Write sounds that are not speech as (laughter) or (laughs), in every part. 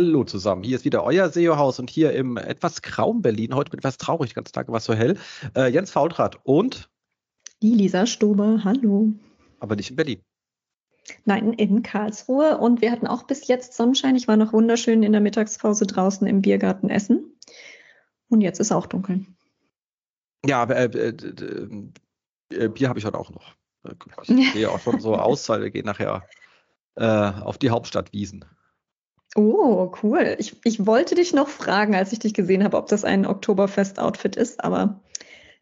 Hallo zusammen, hier ist wieder euer SEO-Haus und hier im etwas grauen Berlin, heute mit etwas traurig, ganz Tag war es so hell, äh, Jens Faultrat und die Lisa Stober, hallo. Aber nicht in Berlin. Nein, in Karlsruhe und wir hatten auch bis jetzt Sonnenschein. Ich war noch wunderschön in der Mittagspause draußen im Biergarten essen und jetzt ist auch dunkel. Ja, äh, äh, äh, Bier habe ich heute auch noch. Ich (laughs) sehe auch schon so aus, weil wir gehen nachher äh, auf die Hauptstadtwiesen. Oh, cool. Ich, ich wollte dich noch fragen, als ich dich gesehen habe, ob das ein Oktoberfest-Outfit ist, aber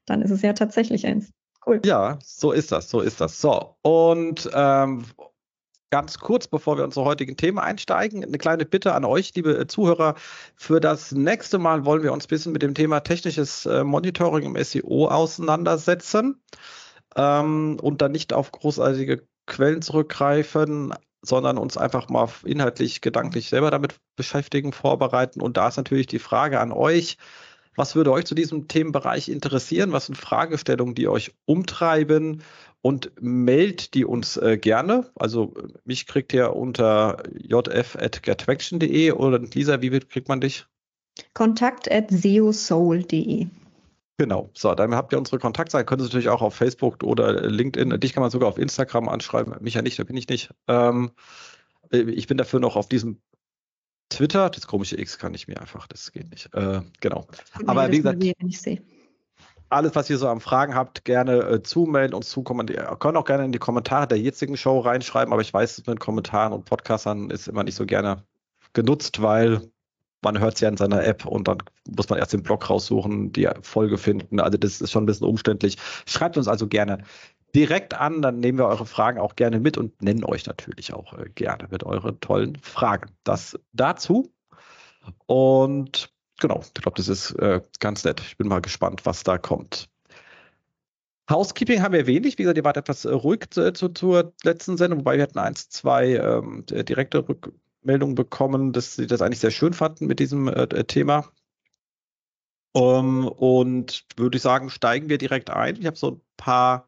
dann ist es ja tatsächlich eins. Cool. Ja, so ist das, so ist das. So, und ähm, ganz kurz, bevor wir unsere heutigen Themen einsteigen, eine kleine Bitte an euch, liebe Zuhörer. Für das nächste Mal wollen wir uns ein bisschen mit dem Thema technisches äh, Monitoring im SEO auseinandersetzen ähm, und dann nicht auf großartige Quellen zurückgreifen, sondern uns einfach mal inhaltlich, gedanklich selber damit beschäftigen, vorbereiten. Und da ist natürlich die Frage an euch, was würde euch zu diesem Themenbereich interessieren? Was sind Fragestellungen, die euch umtreiben? Und meldet die uns äh, gerne. Also mich kriegt ihr unter jf.gettraction.de oder Lisa, wie kriegt man dich? Kontakt at seosoul.de. Genau, so, dann habt ihr unsere Kontaktseite, könnt ihr natürlich auch auf Facebook oder LinkedIn, dich kann man sogar auf Instagram anschreiben, mich ja nicht, da bin ich nicht. Ähm, ich bin dafür noch auf diesem Twitter, das komische X kann ich mir einfach, das geht nicht. Äh, genau. Aber wie gesagt, alles, was ihr so an Fragen habt, gerne äh, zumelden und zukommen. Ihr könnt auch gerne in die Kommentare der jetzigen Show reinschreiben, aber ich weiß, mit Kommentaren und Podcastern ist immer nicht so gerne genutzt, weil man hört es ja in seiner App und dann muss man erst den Blog raussuchen, die Folge finden. Also das ist schon ein bisschen umständlich. Schreibt uns also gerne direkt an, dann nehmen wir eure Fragen auch gerne mit und nennen euch natürlich auch äh, gerne mit euren tollen Fragen. Das dazu. Und genau, ich glaube, das ist äh, ganz nett. Ich bin mal gespannt, was da kommt. Housekeeping haben wir wenig. Wie gesagt, ihr wart etwas äh, ruhig zu, zu, zur letzten Sendung, wobei wir hatten eins, zwei ähm, direkte Rück Meldung bekommen, dass sie das eigentlich sehr schön fanden mit diesem äh, äh Thema. Um, ähm, und würde ich sagen, steigen wir direkt ein. Ich habe so ein paar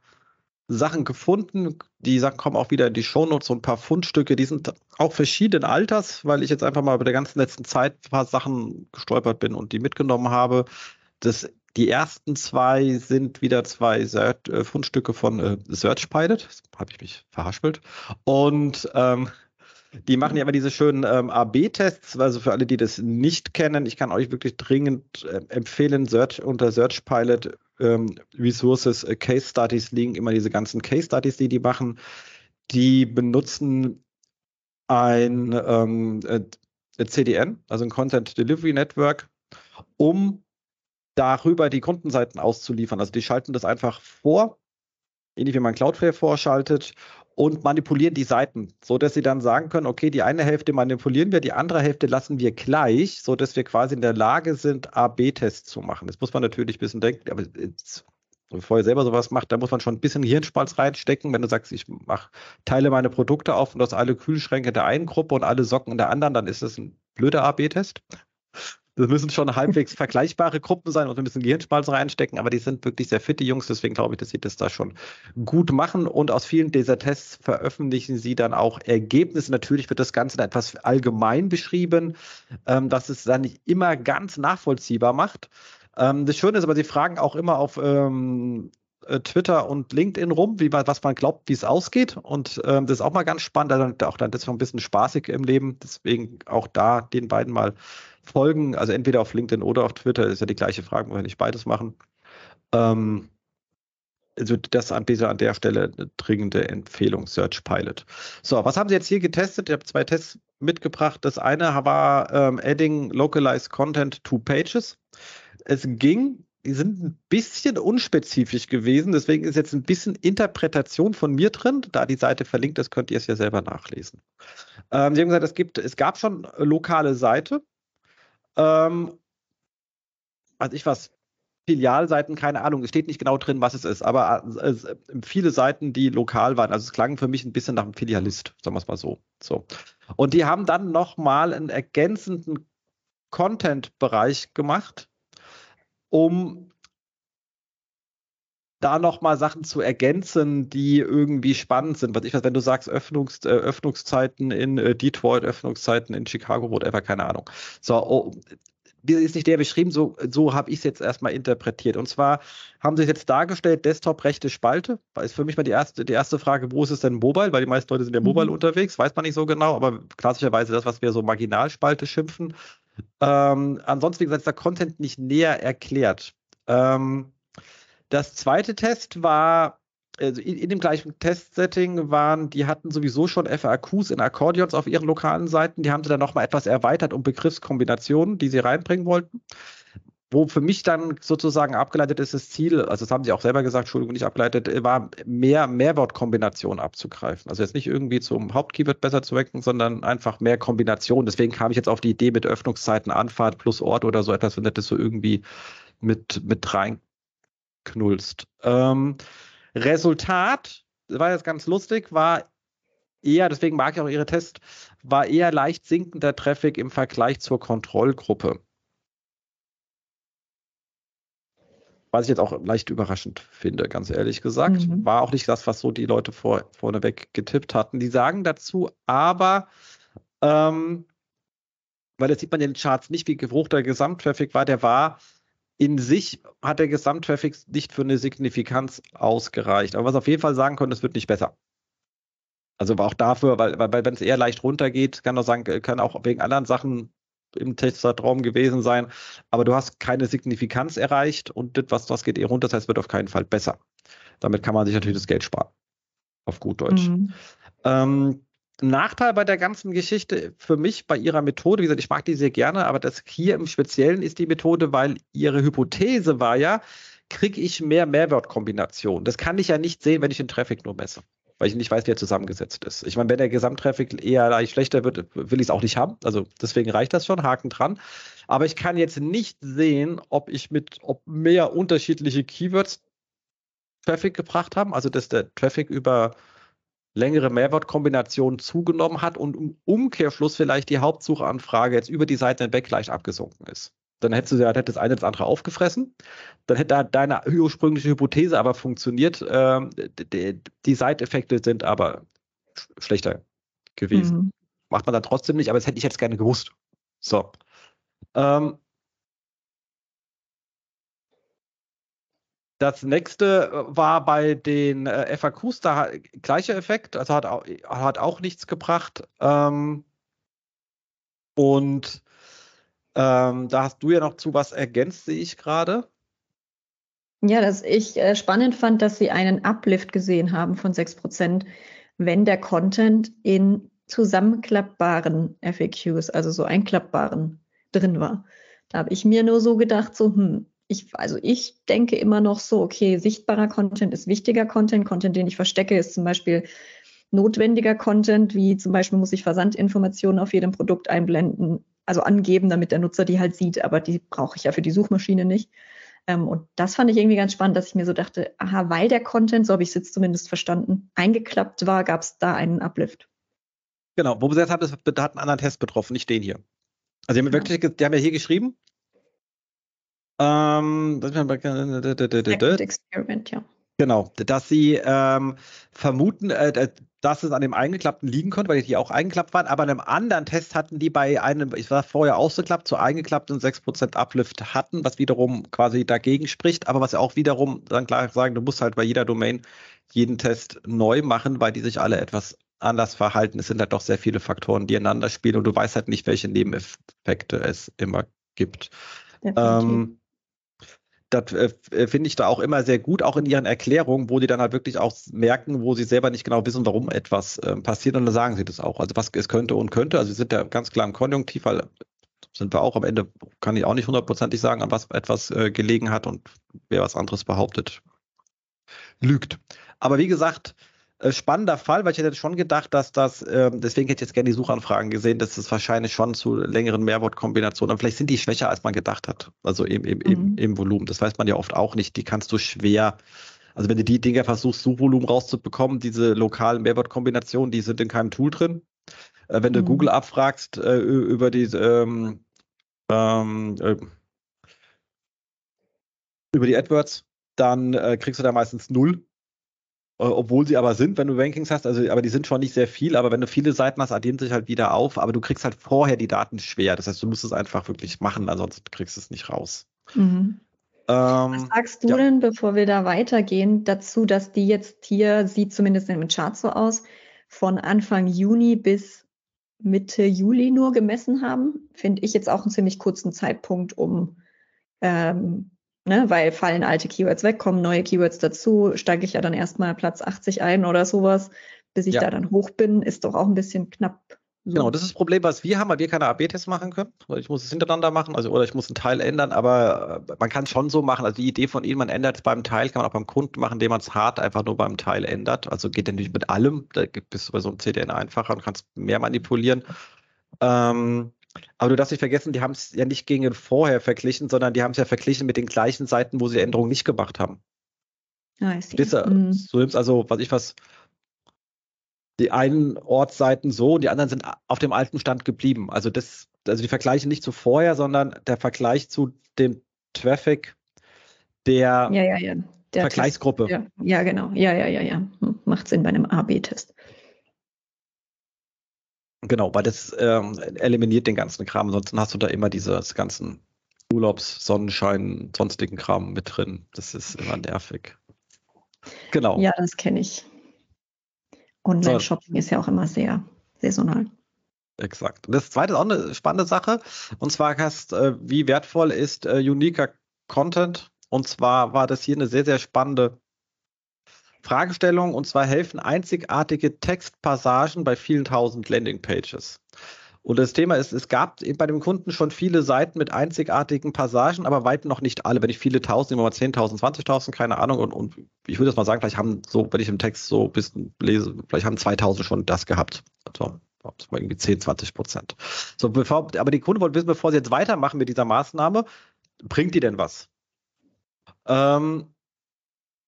Sachen gefunden. Die Sachen kommen auch wieder in die Shownotes, so ein paar Fundstücke, die sind auch verschiedenen Alters, weil ich jetzt einfach mal bei der ganzen letzten Zeit ein paar Sachen gestolpert bin und die mitgenommen habe. Das, die ersten zwei sind wieder zwei Search, äh, Fundstücke von äh, SearchPilot. Habe ich mich verhaspelt. Und ähm, die machen ja immer diese schönen ähm, AB-Tests, also für alle, die das nicht kennen, ich kann euch wirklich dringend äh, empfehlen, Search, unter Search Pilot ähm, Resources äh, Case Studies liegen immer diese ganzen Case Studies, die die machen. Die benutzen ein ähm, äh, CDN, also ein Content Delivery Network, um darüber die Kundenseiten auszuliefern. Also die schalten das einfach vor, ähnlich wie man Cloudflare vorschaltet und manipulieren die Seiten, so dass sie dann sagen können, okay, die eine Hälfte manipulieren wir, die andere Hälfte lassen wir gleich, so dass wir quasi in der Lage sind, A/B-Tests zu machen. Das muss man natürlich ein bisschen denken, aber jetzt, bevor ihr selber sowas macht, da muss man schon ein bisschen Hirnspalz reinstecken. Wenn du sagst, ich mach, teile meine Produkte auf und aus alle Kühlschränke der einen Gruppe und alle Socken in der anderen, dann ist das ein blöder A/B-Test. Das müssen schon halbwegs (laughs) vergleichbare Gruppen sein und ein bisschen Gehirnschmalz reinstecken, aber die sind wirklich sehr fitte Jungs, deswegen glaube ich, dass sie das da schon gut machen. Und aus vielen dieser Tests veröffentlichen sie dann auch Ergebnisse. Natürlich wird das Ganze etwas allgemein beschrieben, ähm, dass es dann nicht immer ganz nachvollziehbar macht. Ähm, das Schöne ist aber, sie fragen auch immer auf ähm, äh, Twitter und LinkedIn rum, wie man, was man glaubt, wie es ausgeht. Und ähm, das ist auch mal ganz spannend. Also auch dann das ist ein bisschen spaßig im Leben. Deswegen auch da den beiden mal folgen, also entweder auf LinkedIn oder auf Twitter, ist ja die gleiche Frage, wenn nicht beides machen. Ähm, also das an dieser an der Stelle eine dringende Empfehlung, Search Pilot. So, was haben Sie jetzt hier getestet? Ich habe zwei Tests mitgebracht. Das eine war ähm, Adding Localized Content to Pages. Es ging, sind ein bisschen unspezifisch gewesen, deswegen ist jetzt ein bisschen Interpretation von mir drin. Da die Seite verlinkt ist, könnt ihr es ja selber nachlesen. Ähm, Sie haben gesagt, es, gibt, es gab schon lokale Seite, Ähm, also ich was, Filialseiten, keine Ahnung, es steht nicht genau drin, was es ist, aber äh, viele Seiten, die lokal waren. Also es klang für mich ein bisschen nach einem Filialist, sagen wir es mal so. so. Und die haben dann nochmal einen ergänzenden Content-Bereich gemacht, um da nochmal Sachen zu ergänzen, die irgendwie spannend sind. Was ich weiß, wenn du sagst, Öffnungs, äh, Öffnungszeiten in äh, Detroit, Öffnungszeiten in Chicago, whatever, keine Ahnung. So, oh, ist nicht der beschrieben, so, so habe ich es jetzt erstmal interpretiert. Und zwar haben sie es jetzt dargestellt, Desktop rechte Spalte. Das ist für mich mal die erste, die erste Frage, wo ist es denn Mobile? Weil die meisten Leute sind ja Mobile mhm. unterwegs, weiß man nicht so genau, aber klassischerweise das, was wir so Marginalspalte schimpfen. Ähm, ansonsten, wie gesagt, ist der Content nicht näher erklärt. Ähm, das zweite Test war also in, in, dem gleichen Testsetting waren, die hatten sowieso schon FAQs in Akkordeons auf ihren lokalen Seiten. Die haben sie dann nochmal etwas erweitert um Begriffskombinationen, die sie reinbringen wollten. Wo für mich dann sozusagen abgeleitet ist, das Ziel, also das haben sie auch selber gesagt, Entschuldigung, nicht abgeleitet, war mehr Mehrwortkombinationen abzugreifen. Also jetzt nicht irgendwie zum Hauptkeyword besser zu wecken, sondern einfach mehr Kombinationen. Deswegen kam ich jetzt auf die Idee mit Öffnungszeiten, Anfahrt plus Ort oder so etwas, wenn das so irgendwie mit, mit reinknullst. Ähm, Resultat, war jetzt ganz lustig, war eher, deswegen mag ich auch Ihre Tests, war eher leicht sinkender Traffic im Vergleich zur Kontrollgruppe. Was ich jetzt auch leicht überraschend finde, ganz ehrlich gesagt. Mhm. War auch nicht das, was so die Leute vor, vorneweg getippt hatten. Die sagen dazu aber, ähm, weil das sieht man in den Charts nicht, wie hoch der Gesamttraffic war, der war in sich hat der Gesamttraffic nicht für eine Signifikanz ausgereicht. Aber was auf jeden Fall sagen können, es wird nicht besser. Also auch dafür, weil, weil wenn es eher leicht runtergeht, kann auch sagen, kann auch wegen anderen Sachen im Testzeitraum gewesen sein. Aber du hast keine Signifikanz erreicht und das, was, was geht eher runter, das heißt, es wird auf keinen Fall besser. Damit kann man sich natürlich das Geld sparen. Auf gut Deutsch. Mhm. Ähm, Nachteil bei der ganzen Geschichte für mich bei ihrer Methode, wie gesagt, ich mag die sehr gerne, aber das hier im Speziellen ist die Methode, weil ihre Hypothese war ja, kriege ich mehr Mehrwertkombinationen. Das kann ich ja nicht sehen, wenn ich den Traffic nur messe, weil ich nicht weiß, wie er zusammengesetzt ist. Ich meine, wenn der Gesamttraffic eher leicht schlechter wird, will ich es auch nicht haben. Also deswegen reicht das schon, Haken dran. Aber ich kann jetzt nicht sehen, ob ich mit, ob mehr unterschiedliche Keywords Traffic gebracht haben, also dass der Traffic über längere Mehrwortkombinationen zugenommen hat und im Umkehrschluss vielleicht die Hauptsuchanfrage jetzt über die Seite hinweg leicht abgesunken ist. Dann hättest du ja hättest das eine das andere aufgefressen. Dann hätte deine ursprüngliche Hypothese aber funktioniert. Ähm, die, die Seiteffekte sind aber schlechter gewesen. Mhm. Macht man dann trotzdem nicht, aber das hätte ich jetzt gerne gewusst. So. Ähm, Das nächste äh, war bei den äh, FAQs, da gleicher Effekt, also hat auch, hat auch nichts gebracht. Ähm, und ähm, da hast du ja noch zu was ergänzt, sehe ich gerade. Ja, dass ich äh, spannend fand, dass sie einen Uplift gesehen haben von 6%, wenn der Content in zusammenklappbaren FAQs, also so einklappbaren, drin war. Da habe ich mir nur so gedacht, so, hm, ich, also ich denke immer noch so, okay, sichtbarer Content ist wichtiger Content. Content, den ich verstecke, ist zum Beispiel notwendiger Content, wie zum Beispiel muss ich Versandinformationen auf jedem Produkt einblenden, also angeben, damit der Nutzer die halt sieht, aber die brauche ich ja für die Suchmaschine nicht. Ähm, und das fand ich irgendwie ganz spannend, dass ich mir so dachte, aha, weil der Content, so habe ich es jetzt zumindest verstanden, eingeklappt war, gab es da einen Uplift. Genau, wo haben, das hat einen anderen Test betroffen, nicht den hier. Also die haben, ja. wirklich, die haben ja hier geschrieben, ähm, Experiment, ja. Genau, dass sie ähm, vermuten, äh, dass es an dem eingeklappten liegen konnte, weil die auch eingeklappt waren, aber in einem anderen Test hatten die bei einem, ich war vorher ausgeklappt, zu eingeklappten 6% Uplift hatten, was wiederum quasi dagegen spricht, aber was auch wiederum dann klar sagen, du musst halt bei jeder Domain jeden Test neu machen, weil die sich alle etwas anders verhalten. Es sind halt doch sehr viele Faktoren, die einander spielen und du weißt halt nicht, welche Nebeneffekte es immer gibt. Ähm, das äh, finde ich da auch immer sehr gut, auch in ihren Erklärungen, wo die dann halt wirklich auch merken, wo sie selber nicht genau wissen, warum etwas äh, passiert und dann sagen sie das auch. Also was es könnte und könnte. Also sie sind ja ganz klar im Konjunktiv, weil sind wir auch am Ende, kann ich auch nicht hundertprozentig sagen, an was etwas äh, gelegen hat und wer was anderes behauptet, lügt. Aber wie gesagt, äh, spannender Fall, weil ich hätte schon gedacht, dass das, äh, deswegen hätte ich jetzt gerne die Suchanfragen gesehen, dass es wahrscheinlich schon zu längeren Mehrwortkombinationen, aber vielleicht sind die schwächer, als man gedacht hat. Also im, im, mhm. im, im Volumen. Das weiß man ja oft auch nicht. Die kannst du schwer also wenn du die Dinger versuchst, Suchvolumen rauszubekommen, diese lokalen Mehrwortkombinationen, die sind in keinem Tool drin. Äh, wenn du mhm. Google abfragst äh, über die ähm, ähm, äh, über die AdWords, dann äh, kriegst du da meistens null. Äh, obwohl sie aber sind, wenn du Rankings hast, also aber die sind schon nicht sehr viel, aber wenn du viele Seiten hast, addieren sich halt wieder auf, aber du kriegst halt vorher die Daten schwer. Das heißt, du musst es einfach wirklich machen, ansonsten kriegst du es nicht raus. Mhm. Ähm, Was sagst du ja. denn, bevor wir da weitergehen, dazu, dass die jetzt hier, sieht zumindest in dem Chart so aus, von Anfang Juni bis Mitte Juli nur gemessen haben? Finde ich jetzt auch einen ziemlich kurzen Zeitpunkt, um, ähm, ne, weil fallen alte Keywords weg, kommen neue Keywords dazu, steige ich ja dann erstmal Platz 80 ein oder sowas, bis ich ja. da dann hoch bin, ist doch auch ein bisschen knapp so. Genau, das ist das Problem, was wir haben, weil wir keine AB-Tests machen können. Ich muss es hintereinander machen, also oder ich muss einen Teil ändern, aber äh, man kann es schon so machen. Also die Idee von Ihnen, man ändert es beim Teil, kann man auch beim Kunden machen, indem man es hart einfach nur beim Teil ändert. Also geht natürlich mit allem, da bist du bei so einem CDN einfacher und kannst mehr manipulieren. Ähm, aber du darfst nicht vergessen, die haben es ja nicht gegen vorher verglichen, sondern die haben es ja verglichen mit den gleichen Seiten, wo sie Änderungen nicht gemacht haben. Ah, ich sehe. Mhm. So nimmst also, was ich was, die einen Ortsseiten so, die anderen sind auf dem alten Stand geblieben. Also das, also die Vergleiche nicht zu vorher, sondern der Vergleich zu dem Traffic der ja, ja, ja. Der Vergleichsgruppe. Ja, ja, genau. Ja, ja, ja, ja. Hm, macht Sinn bei einem A-B-Test. Genau, weil das ähm, eliminiert den ganzen Kram. Ansonsten hast du da immer dieses ganzen Urlaubs, Sonnenschein, sonstigen Kram mit drin. Das ist immer nervig. Genau. Ja, das kenne ich. Online-Shopping so. ist ja auch immer sehr saisonal. Exakt. Und das zweite ist auch eine spannende Sache. Und zwar hast, äh, wie wertvoll ist äh, uniker Content? Und zwar war das hier eine sehr, sehr spannende Fragestellung. Und zwar helfen einzigartige Textpassagen bei vielen tausend Landingpages. Und das Thema ist, es gab bei dem Kunden schon viele Seiten mit einzigartigen Passagen, aber weit noch nicht alle. Wenn ich viele tausend, immer mal 10.000, 20.000, keine Ahnung. Und, und ich würde das mal sagen, vielleicht haben so, wenn ich im Text so ein bisschen lese, vielleicht haben 2.000 schon das gehabt. Also, irgendwie 10, 20 Prozent. So, bevor, aber die Kunden wollen wissen, bevor sie jetzt weitermachen mit dieser Maßnahme, bringt die denn was? Ähm,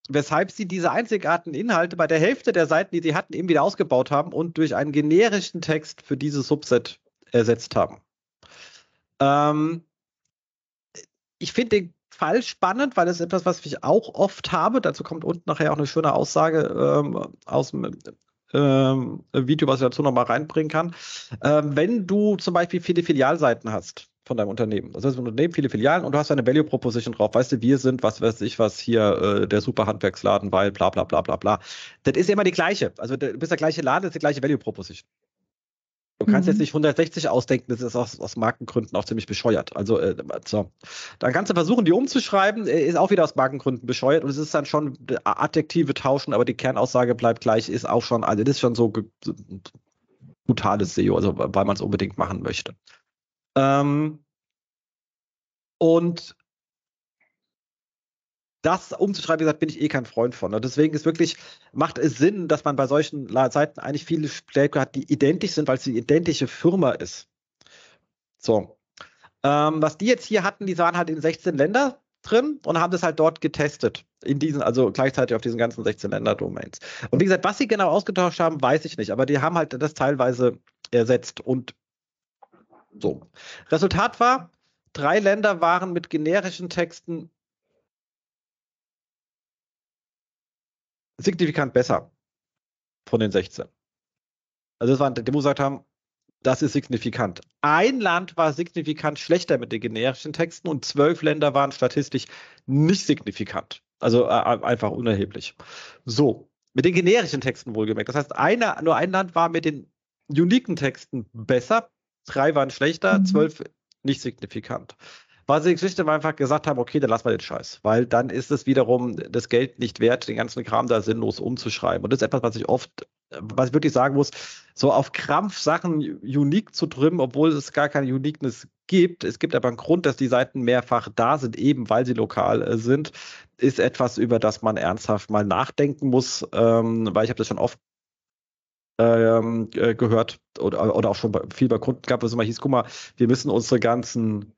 weshalb sie diese einzigartigen Inhalte bei der Hälfte der Seiten, die sie hatten, eben wieder ausgebaut haben und durch einen generischen Text für dieses Subset ersetzt haben. Ähm, ich finde den Fall spannend, weil es etwas, was ich auch oft habe. Dazu kommt unten nachher auch eine schöne Aussage ähm, aus dem ähm, Video, was ich dazu nochmal reinbringen kann. Ähm, wenn du zum Beispiel viele Filialseiten hast von deinem Unternehmen, das heißt, ein Unternehmen, viele Filialen und du hast eine Value Proposition drauf, weißt du, wir sind, was weiß ich, was hier, äh, der super Handwerksladen, weil bla bla bla bla bla. Das ist immer die gleiche. Also du bist der gleiche Laden, das ist die gleiche Value Proposition. Du kannst mhm. jetzt nicht 160 ausdenken, das ist aus, aus Markengründen auch ziemlich bescheuert. Also, äh, so. Dann kannst du versuchen, die umzuschreiben, äh, ist auch wieder aus Markengründen bescheuert und es ist dann schon Adjektive tauschen, aber die Kernaussage bleibt gleich, ist auch schon, also das ist schon so brutales SEO, also weil man es unbedingt machen möchte. Ähm, und das umzuschreiben, wie gesagt, bin ich eh kein Freund von. Und deswegen ist wirklich, macht es Sinn, dass man bei solchen Seiten eigentlich viele Stärke hat, die identisch sind, weil es die identische Firma ist. So. Ähm, was die jetzt hier hatten, die waren halt in 16 Länder drin und haben das halt dort getestet. In diesen, also gleichzeitig auf diesen ganzen 16 Länder-Domains. Und wie gesagt, was sie genau ausgetauscht haben, weiß ich nicht, aber die haben halt das teilweise ersetzt und so. Resultat war, drei Länder waren mit generischen Texten signifikant besser von den 16. Also das waren, die gesagt haben, das ist signifikant. Ein Land war signifikant schlechter mit den generischen Texten und zwölf Länder waren statistisch nicht signifikant. Also äh, einfach unerheblich. So, mit den generischen Texten wohlgemerkt. Das heißt, eine, nur ein Land war mit den uniken Texten besser, drei waren schlechter, mhm. zwölf nicht signifikant weil sie schlicht einfach gesagt haben, okay, dann lassen wir den Scheiß, weil dann ist es wiederum das Geld nicht wert, den ganzen Kram da sinnlos umzuschreiben. Und das ist etwas, was ich oft was ich wirklich sagen muss, so auf Krampf Sachen unique zu trimmen, obwohl es gar keine Uniqueness gibt. Es gibt aber einen Grund, dass die Seiten mehrfach da sind, eben weil sie lokal äh, sind, ist etwas, über das man ernsthaft mal nachdenken muss, ähm, weil ich habe das schon oft ähm, äh, gehört oder, oder auch schon bei, viel bei Kunden gehabt, wo es immer hieß, guck mal, wir müssen unsere ganzen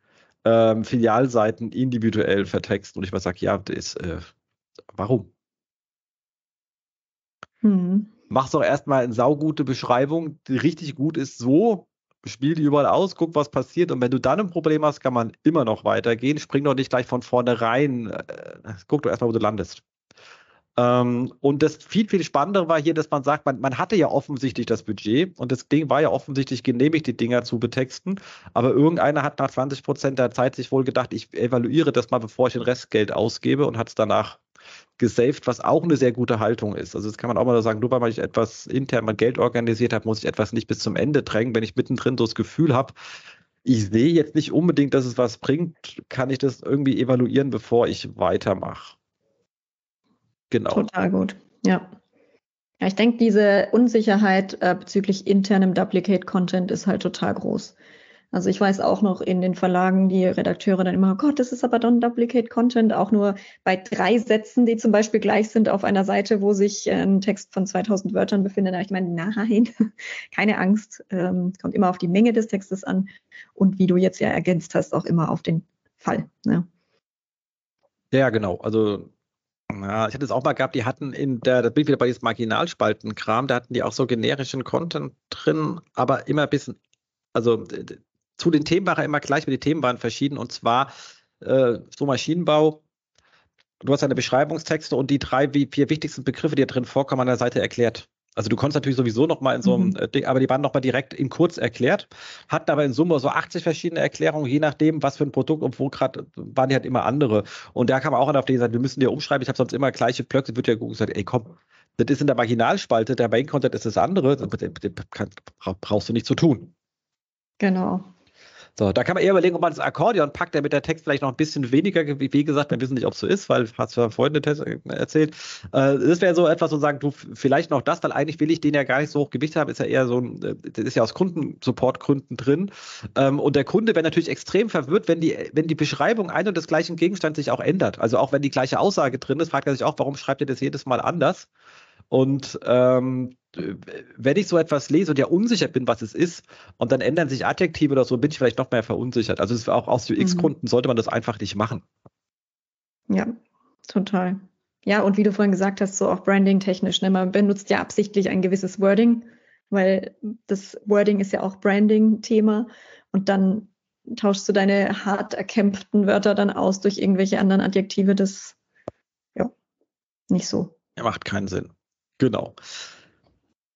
ähm, Filialseiten individuell vertexten. Und ich mal sage, ja, das, äh, warum? Hm. Mach doch erstmal eine saugute Beschreibung, die richtig gut ist, so, spiel die überall aus, guck, was passiert. Und wenn du dann ein Problem hast, kann man immer noch weitergehen. Spring doch nicht gleich von vornherein. Äh, guck doch erstmal, wo du landest. Ähm, und das viel, viel Spannendere war hier, dass man sagt, man, man hatte ja offensichtlich das Budget und das Ding war ja offensichtlich genehmigt, die Dinger zu betexten. Aber irgendeiner hat nach 20 Prozent der Zeit sich wohl gedacht, ich evaluiere das mal, bevor ich den Restgeld ausgebe und hat es danach gesaved, was auch eine sehr gute Haltung ist. Also das kann man auch mal sagen, nur weil ich etwas intern mal Geld organisiert habe, muss ich etwas nicht bis zum Ende drängen. Wenn ich mittendrin so das Gefühl habe, ich sehe jetzt nicht unbedingt, dass es was bringt, kann ich das irgendwie evaluieren, bevor ich weitermache. Genau. Total gut. Ja. Ja, ich denke, diese Unsicherheit äh, bezüglich internem Duplicate Content ist halt total groß. Also ich weiß auch noch in den Verlagen, die Redakteure dann immer, oh Gott, das ist aber dann Duplicate Content, auch nur bei drei Sätzen, die zum Beispiel gleich sind auf einer Seite, wo sich äh, ein Text von 2000 Wörtern befindet. ich meine, nein, (laughs) keine Angst, ähm, kommt immer auf die Menge des Textes an und wie du jetzt ja ergänzt hast, auch immer auf den Fall. Ne? Ja, genau. Also ja, ich hatte es auch mal gehabt, die hatten in der, das bin wieder bei diesem Marginalspaltenkram, da hatten die auch so generischen Content drin, aber immer ein bisschen, also zu den Themen war er immer gleich, aber die Themen waren verschieden und zwar äh, so Maschinenbau. Du hast deine Beschreibungstexte und die drei, vier wichtigsten Begriffe, die da drin vorkommen, an der Seite erklärt. Also du konntest natürlich sowieso noch mal in so einem mhm. Äh, Ding, aber die waren noch mal direkt in kurz erklärt, hatten aber in Summe so 80 verschiedene Erklärungen, je nachdem, was für ein Produkt und wo gerade waren die halt immer andere. Und da kam auch einer auf die gesagt, wir müssen dir umschreiben, ich habe sonst immer gleiche Blöcke, wird ja gesagt, ey komm, das ist in der Marginalspalte, der Main Content ist das andere, das brauchst du nicht zu tun. Genau. So, da kann man eher überlegen, ob man das Akkordeon packt, damit der Text vielleicht noch ein bisschen weniger, wie gesagt, wir wissen nicht, ob es so ist, weil hast du ja vorhin äh, erzählt. Äh, das wäre so etwas, so sagen, du, vielleicht noch das, weil eigentlich will ich den ja gar nicht so hoch Gewicht haben, ist ja eher so ein, äh, das ist ja aus Kundensupportgründen drin. Ähm, und der Kunde wäre natürlich extrem verwirrt, wenn die, wenn die Beschreibung ein und des gleichen Gegenstands sich auch ändert. Also auch wenn die gleiche Aussage drin ist, fragt er sich auch, warum schreibt ihr das jedes Mal anders? Und ähm, wenn ich so etwas lese und ja unsicher bin, was es ist, und dann ändern sich Adjektive oder so, bin ich vielleicht noch mehr verunsichert. Also ist auch aus UX-Gründen mhm. sollte man das einfach nicht machen. Ja, total. Ja, und wie du vorhin gesagt hast, so auch Branding-technisch, ne? man benutzt ja absichtlich ein gewisses Wording, weil das Wording ist ja auch Branding-Thema und dann tauschst du deine hart erkämpften Wörter dann aus durch irgendwelche anderen Adjektive, das ja nicht so. Ja, macht keinen Sinn. Genau.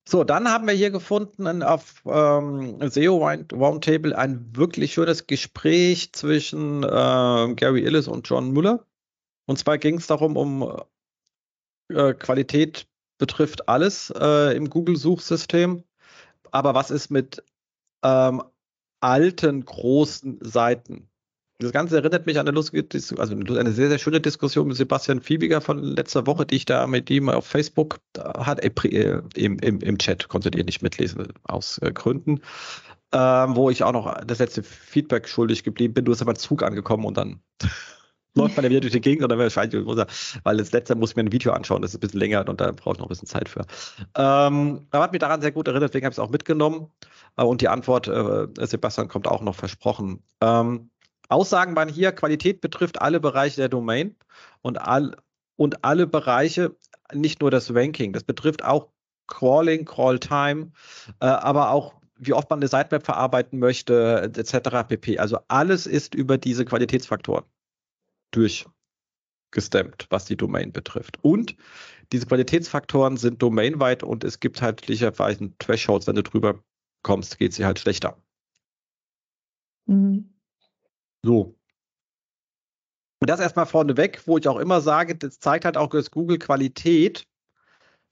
So, dann haben wir hier gefunden auf ähm, SEO Roundtable ein wirklich schönes Gespräch zwischen äh, Gary Illis und John Müller. Und zwar ging es darum, um äh, Qualität betrifft alles äh, im Google-Suchsystem. Aber was ist mit ähm, alten großen Seiten? Das Ganze erinnert mich an eine lustige, also eine sehr, sehr schöne Diskussion mit Sebastian Fiebiger von letzter Woche, die ich da mit ihm auf Facebook hat, äh, im, im, im Chat, konntet ihr nicht mitlesen, aus äh, Gründen, ähm, wo ich auch noch das letzte Feedback schuldig geblieben bin. Du bist aber Zug angekommen und dann (laughs) läuft man ja wieder durch die Gegend und dann wahrscheinlich, weil das letzte muss ich mir ein Video anschauen, das ist ein bisschen länger und da brauche ich noch ein bisschen Zeit für. Ähm, aber hat mich daran sehr gut erinnert, deswegen habe ich es auch mitgenommen. Äh, und die Antwort, äh, Sebastian, kommt auch noch versprochen. Ähm, Aussagen waren hier, Qualität betrifft alle Bereiche der Domain und, all, und alle Bereiche, nicht nur das Ranking. Das betrifft auch Crawling, Crawl Time, äh, aber auch wie oft man eine Sitemap verarbeiten möchte, etc. pp. Also alles ist über diese Qualitätsfaktoren durchgestemmt, was die Domain betrifft. Und diese Qualitätsfaktoren sind domainweit und es gibt halt licherweise Thresholds, wenn du drüber kommst, geht sie halt schlechter. Mhm. So. Und das erstmal vorneweg, wo ich auch immer sage, das zeigt halt auch, dass Google Qualität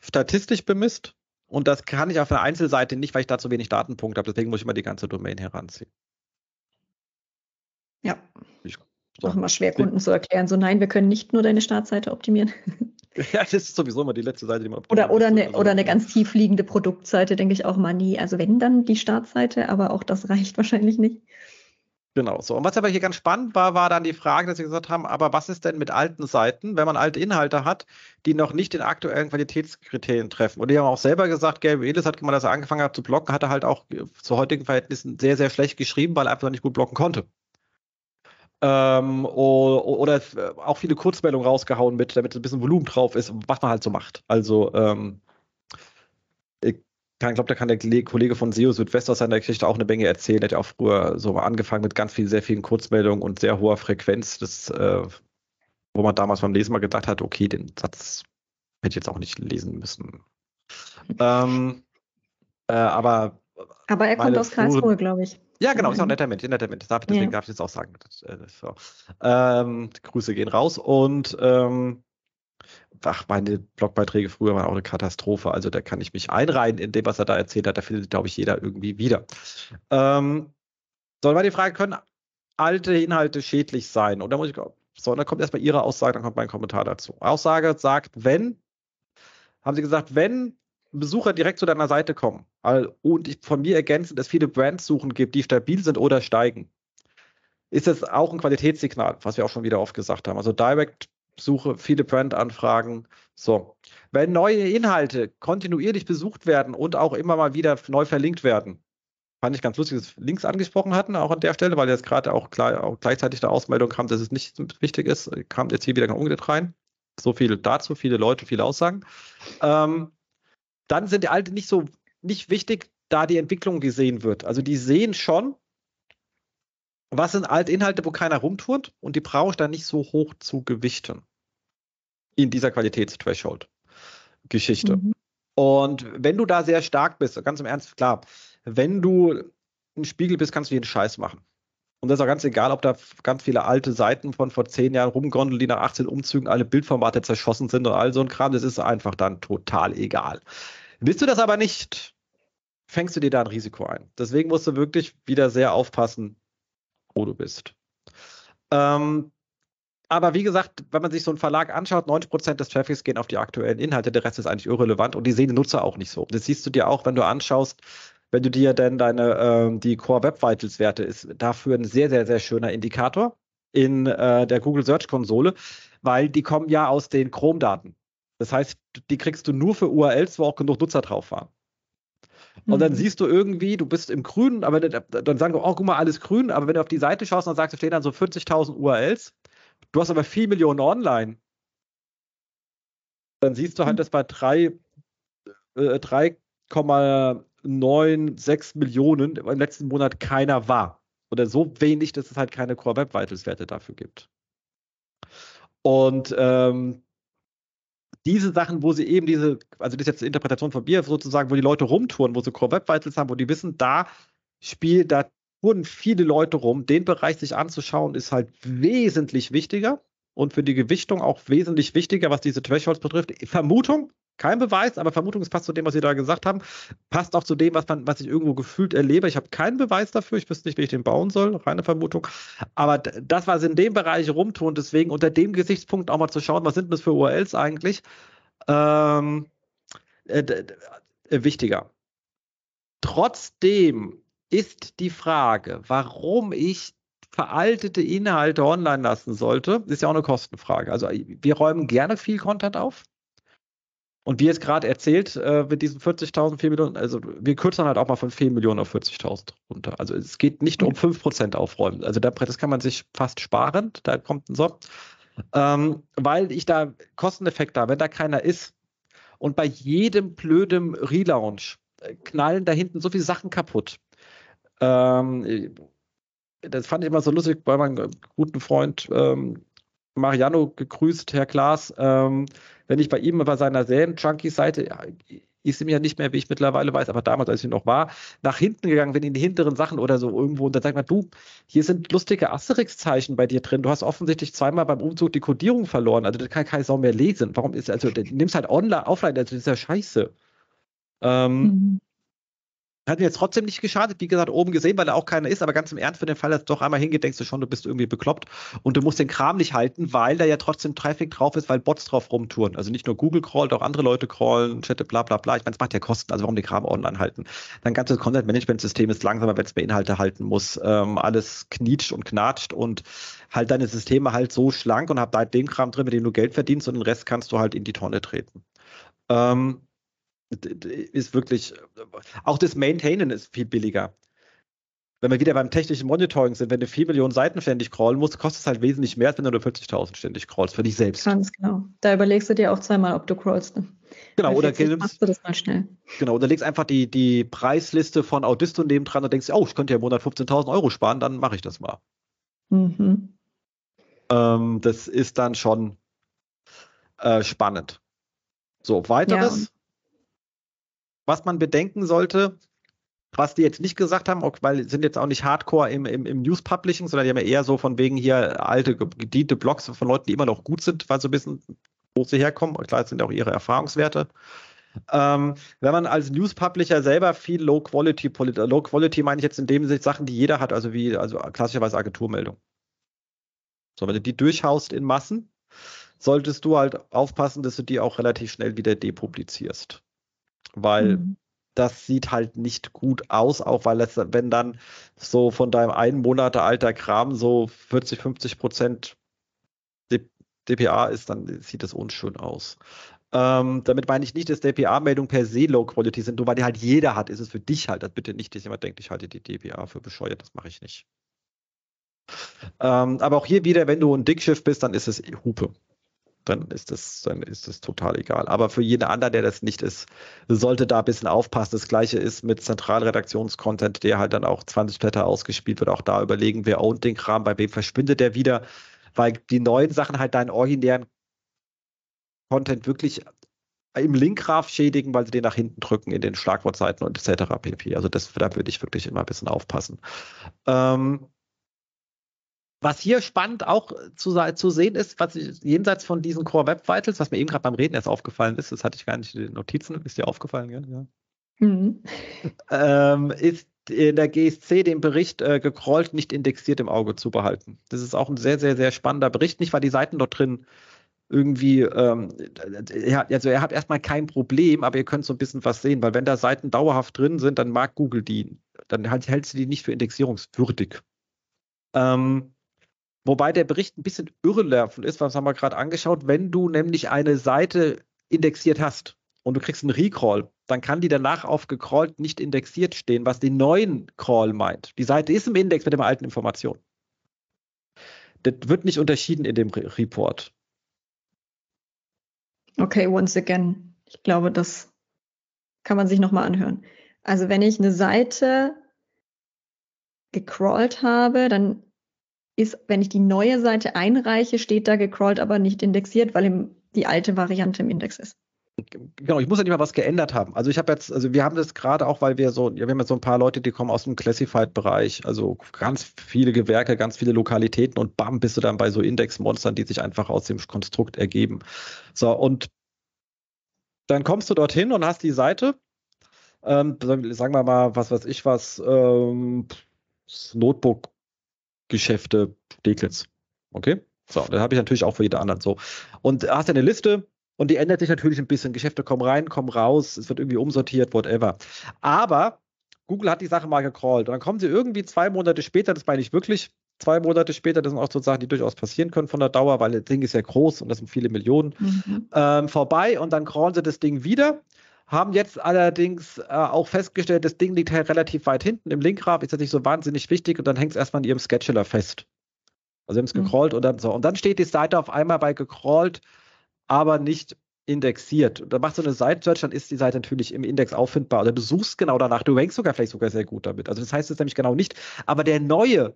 statistisch bemisst. Und das kann ich auf einer Einzelseite nicht, weil ich da zu wenig Datenpunkte habe. Deswegen muss ich immer die ganze Domain heranziehen. Ja. Ich, so. Auch immer schwer, Kunden zu erklären. So, nein, wir können nicht nur deine Startseite optimieren. (laughs) Ja, das ist sowieso immer die letzte Seite, die man Oder, oder, eine, also, oder eine ganz tief liegende Produktseite, denke ich auch mal nie. Also wenn dann die Startseite, aber auch das reicht (laughs) wahrscheinlich nicht. Genau, so. Und was aber hier ganz spannend war, war dann die Frage, dass sie gesagt haben, aber was ist denn mit alten Seiten, wenn man alte Inhalte hat, die noch nicht den aktuellen Qualitätskriterien treffen? Und die haben auch selber gesagt, Gary Ellis hat, als er angefangen hat zu blocken, hat er halt auch zu heutigen Verhältnissen sehr, sehr schlecht geschrieben, weil er einfach nicht gut blocken konnte. Ähm, oder auch viele Kurzmeldungen rausgehauen mit, damit ein bisschen Volumen drauf ist, was man halt so macht. Also, ähm, ich glaube, da kann der Kollege von SEO Südwest aus seiner Geschichte auch eine Menge erzählen. Er hat ja auch früher so angefangen mit ganz vielen, sehr vielen Kurzmeldungen und sehr hoher Frequenz, das, äh, wo man damals beim Lesen mal gedacht hat, okay, den Satz hätte ich jetzt auch nicht lesen müssen. (laughs) ähm, äh, aber aber er kommt aus Karlsruhe, glaube ich. Ja, genau, ist auch ein netter Mensch, ein netter Mensch. Deswegen ja. darf ich jetzt auch sagen. Das, äh, so. ähm, Grüße gehen raus und ähm, ach, meine Blogbeiträge früher waren auch eine Katastrophe. Also da kann ich mich einreihen in dem, was er da erzählt hat. Da findet, glaube ich, jeder irgendwie wieder. Ähm, soll mal die Frage, können alte Inhalte schädlich sein? Und da muss ich, so, dann kommt erstmal Ihre Aussage, dann kommt mein Kommentar dazu. Aussage sagt, wenn, haben Sie gesagt, wenn Besucher direkt zu deiner Seite kommen und ich von mir ergänzen, dass viele Brands suchen gibt, die stabil sind oder steigen, ist es auch ein Qualitätssignal, was wir auch schon wieder oft gesagt haben. Also Direct Suche, viele Brand-Anfragen. So. Wenn neue Inhalte kontinuierlich besucht werden und auch immer mal wieder neu verlinkt werden, fand ich ganz lustig, dass wir Links angesprochen hatten, auch an der Stelle, weil jetzt gerade auch, auch, gleichzeitig der Ausmeldung kam, dass es nicht wichtig ist, kam jetzt hier wieder umgedreht rein. So viel dazu, viele Leute, viele Aussagen. Ähm, dann sind die Alte nicht so nicht wichtig, da die Entwicklung gesehen wird. Also die sehen schon, was sind alte Inhalte, wo keiner rumturnt und die brauche ich dann nicht so hoch zu gewichten in dieser Qualitätsthreshold-Geschichte. Mhm. Und wenn du da sehr stark bist, ganz im Ernst, klar, wenn du ein Spiegel bist, kannst du jeden Scheiß machen. Und das ist auch ganz egal, ob da ganz viele alte Seiten von vor zehn Jahren rumgondeln, die nach 18 Umzügen alle Bildformate zerschossen sind und all so ein Kram. Das ist einfach dann total egal. Willst du das aber nicht, fängst du dir da ein Risiko ein. Deswegen musst du wirklich wieder sehr aufpassen, wo du bist. Ähm, aber wie gesagt, wenn man sich so einen Verlag anschaut, 90 Prozent des Traffics gehen auf die aktuellen Inhalte, der Rest ist eigentlich irrelevant und die sehen die Nutzer auch nicht so. Das siehst du dir auch, wenn du anschaust, wenn du dir denn deine, äh, die Core Web Vitals Werte ist dafür ein sehr, sehr, sehr schöner Indikator in äh, der Google Search Konsole, weil die kommen ja aus den Chrome-Daten. Das heißt, die kriegst du nur für URLs, wo auch genug Nutzer drauf waren. Und dann mhm. siehst du irgendwie, du bist im Grünen, aber dann sagen wir, oh, guck mal, alles grün, aber wenn du auf die Seite schaust, dann sagst du, stehen dann so 40.000 URLs. Du hast aber 4 Millionen online. Dann siehst du halt, mhm. dass bei 3,96 äh, Millionen im letzten Monat keiner war. Oder so wenig, dass es halt keine Core Web Vitals Werte dafür gibt. Und ähm, diese Sachen, wo sie eben diese, also das ist jetzt die Interpretation von mir sozusagen, wo die Leute rumtouren, wo sie Core Web Vitals haben, wo die wissen, da spielt, da touren viele Leute rum. Den Bereich sich anzuschauen, ist halt wesentlich wichtiger und für die Gewichtung auch wesentlich wichtiger, was diese Thresholds betrifft. Vermutung, kein Beweis, aber Vermutung, es passt zu dem, was Sie da gesagt haben. Passt auch zu dem, was, man, was ich irgendwo gefühlt erlebe. Ich habe keinen Beweis dafür. Ich wüsste nicht, wie ich den bauen soll. Reine Vermutung. Aber das, was in dem Bereich rumtun, deswegen unter dem Gesichtspunkt auch mal zu schauen, was sind das für URLs eigentlich, ähm, äh, äh, wichtiger. Trotzdem ist die Frage, warum ich veraltete Inhalte online lassen sollte, ist ja auch eine Kostenfrage. Also wir räumen gerne viel Content auf. Und wie jetzt gerade erzählt, äh, mit diesen 40.000, 4 Millionen, also wir kürzen halt auch mal von 4 Millionen auf 40.000 runter. Also es geht nicht um 5% aufräumen. Also da, das kann man sich fast sparen, da kommt ein so. Ähm, weil ich da Kosteneffekt habe, wenn da keiner ist und bei jedem blödem Relaunch äh, knallen da hinten so viele Sachen kaputt. Ähm, das fand ich immer so lustig bei meinem guten Freund ähm, Mariano gegrüßt, Herr Klaas. Ähm, wenn ich bei ihm bei seiner Serien-Junkie-Seite, ist ihm ja nicht mehr, wie ich mittlerweile weiß, aber damals, als ich noch war, nach hinten gegangen bin, in die hinteren Sachen oder so irgendwo. Und dann sagt man, du, hier sind lustige Asterix-Zeichen bei dir drin. Du hast offensichtlich zweimal beim Umzug die Codierung verloren. Also das kann keine Sau mehr lesen. Warum ist, also, du nimmst halt online, offline, also das ist ja scheiße. Ähm, mhm. Hat mir jetzt trotzdem nicht geschadet, wie gesagt, oben gesehen, weil da auch keiner ist, aber ganz im Ernst, für den Fall, dass du doch einmal hingeht, denkst du schon, du bist irgendwie bekloppt und du musst den Kram nicht halten, weil da ja trotzdem Traffic drauf ist, weil Bots drauf rumtouren. Also nicht nur Google crawlt, auch andere Leute crawlen, chatte, bla bla bla. Ich meine, es macht ja Kosten, also warum den Kram online halten? Dein ganzes Content-Management-System ist langsamer, wenn es mehr Inhalte halten muss. Ähm, alles knietscht und knatscht und halt deine Systeme halt so schlank und hab da halt den Kram drin, mit dem du Geld verdienst und den Rest kannst du halt in die Tonne treten. Ähm, ist wirklich, auch das Maintainen ist viel billiger. Wenn wir wieder beim technischen Monitoring sind, wenn du 4 Millionen Seiten ständig crawlen musst, kostet es halt wesentlich mehr, als wenn du nur 40.000 ständig crawlst für dich selbst. Ganz genau. Da überlegst du dir auch zweimal, ob du crawlst. Ne? Genau, oder machst du das mal schnell. Genau, oder legst einfach die, die Preisliste von Audisto neben dran und denkst, oh, ich könnte ja im Monat 15.000 Euro sparen, dann mache ich das mal. Mhm. Ähm, das ist dann schon äh, spannend. So, weiteres. Ja, was man bedenken sollte, was die jetzt nicht gesagt haben, weil sind jetzt auch nicht hardcore im, im, im News-Publishing, sondern die haben ja eher so von wegen hier alte, gediente Blogs von Leuten, die immer noch gut sind, weil so ein bisschen, wo sie herkommen. Klar, das sind auch ihre Erfahrungswerte. Ähm, wenn man als News-Publisher selber viel Low-Quality, Low-Quality meine ich jetzt in dem Sinne Sachen, die jeder hat, also wie, also klassischerweise Agenturmeldung. So, wenn du die durchhaust in Massen, solltest du halt aufpassen, dass du die auch relativ schnell wieder depublizierst weil mhm. das sieht halt nicht gut aus, auch weil es, wenn dann so von deinem einen Monat alter Kram so 40, 50 Prozent DPA ist, dann sieht das unschön aus. Ähm, damit meine ich nicht, dass DPA-Meldungen per se Low Quality sind, nur weil die halt jeder hat, ist es für dich halt. Das bitte nicht, dass jemand denkt, ich halte die DPA für bescheuert, das mache ich nicht. Ähm, aber auch hier wieder, wenn du ein Dickschiff bist, dann ist es Hupe dann ist das, dann ist das total egal. Aber für jeden anderen, der das nicht ist, sollte da ein bisschen aufpassen. Das gleiche ist mit Zentralredaktionscontent, der halt dann auch 20 Blätter ausgespielt wird. Auch da überlegen, wer ownt den Kram, bei wem verschwindet der wieder, weil die neuen Sachen halt deinen originären Content wirklich im Linkgraph schädigen, weil sie den nach hinten drücken in den Schlagwortseiten und etc. pp. Also das, da würde ich wirklich immer ein bisschen aufpassen. Ähm, was hier spannend auch zu, zu sehen ist, was jenseits von diesen Core Web Vitals, was mir eben gerade beim Reden erst aufgefallen ist, das hatte ich gar nicht in den Notizen, ist dir aufgefallen, ja? ja. Mhm. (laughs) Ähm, ist in der GSC den Bericht äh, gecrawlt, nicht indexiert im Auge zu behalten. Das ist auch ein sehr, sehr, sehr spannender Bericht, nicht weil die Seiten dort drin irgendwie, ähm, er, also er hat erstmal kein Problem, aber ihr könnt so ein bisschen was sehen, weil wenn da Seiten dauerhaft drin sind, dann mag Google die, dann halt, hältst du die nicht für indexierungswürdig. Ähm, Wobei der Bericht ein bisschen irrelevant ist, was haben wir gerade angeschaut. Wenn du nämlich eine Seite indexiert hast und du kriegst einen Recrawl, dann kann die danach auf gecrawlt nicht indexiert stehen, was den neuen Crawl meint. Die Seite ist im Index mit der alten Information. Das wird nicht unterschieden in dem Re Report. Okay, once again. Ich glaube, das kann man sich nochmal anhören. Also wenn ich eine Seite gecrawlt habe, dann ist, wenn ich die neue Seite einreiche, steht da gecrawlt, aber nicht indexiert, weil im, die alte Variante im Index ist. Genau, ich muss ja nicht mal was geändert haben. Also ich habe jetzt, also wir haben das gerade auch, weil wir so, ja, wir haben jetzt so ein paar Leute, die kommen aus dem Classified-Bereich, also ganz viele Gewerke, ganz viele Lokalitäten und bam, bist du dann bei so Index-Monstern, die sich einfach aus dem Konstrukt ergeben. So, und dann kommst du dorthin und hast die Seite, ähm, sagen wir mal, was weiß ich was, ähm, Notebook Geschäfte Steglitz. Okay? So, dann habe ich natürlich auch für jeder anderen so. Und hast eine Liste und die ändert sich natürlich ein bisschen. Geschäfte kommen rein, kommen raus, es wird irgendwie umsortiert, whatever. Aber Google hat die Sache mal gecrawlt und dann kommen sie irgendwie zwei Monate später, das meine ich wirklich, zwei Monate später, das sind auch so Sachen, die durchaus passieren können von der Dauer, weil das Ding ist ja groß und das sind viele Millionen, mhm. ähm, vorbei und dann crawlen sie das Ding wieder haben jetzt allerdings äh, auch festgestellt, das Ding liegt halt relativ weit hinten im Linkgraph, ist jetzt nicht so wahnsinnig wichtig und dann hängt es erstmal in ihrem Scheduler fest. Also sie haben es mhm. gecrawlt und dann so. Und dann steht die Seite auf einmal bei gecrawlt, aber nicht indexiert. Und dann machst du eine Site-Search, dann ist die Seite natürlich im Index auffindbar. Oder du suchst genau danach, du rankst sogar vielleicht sogar sehr gut damit. Also das heißt es nämlich genau nicht. Aber der neue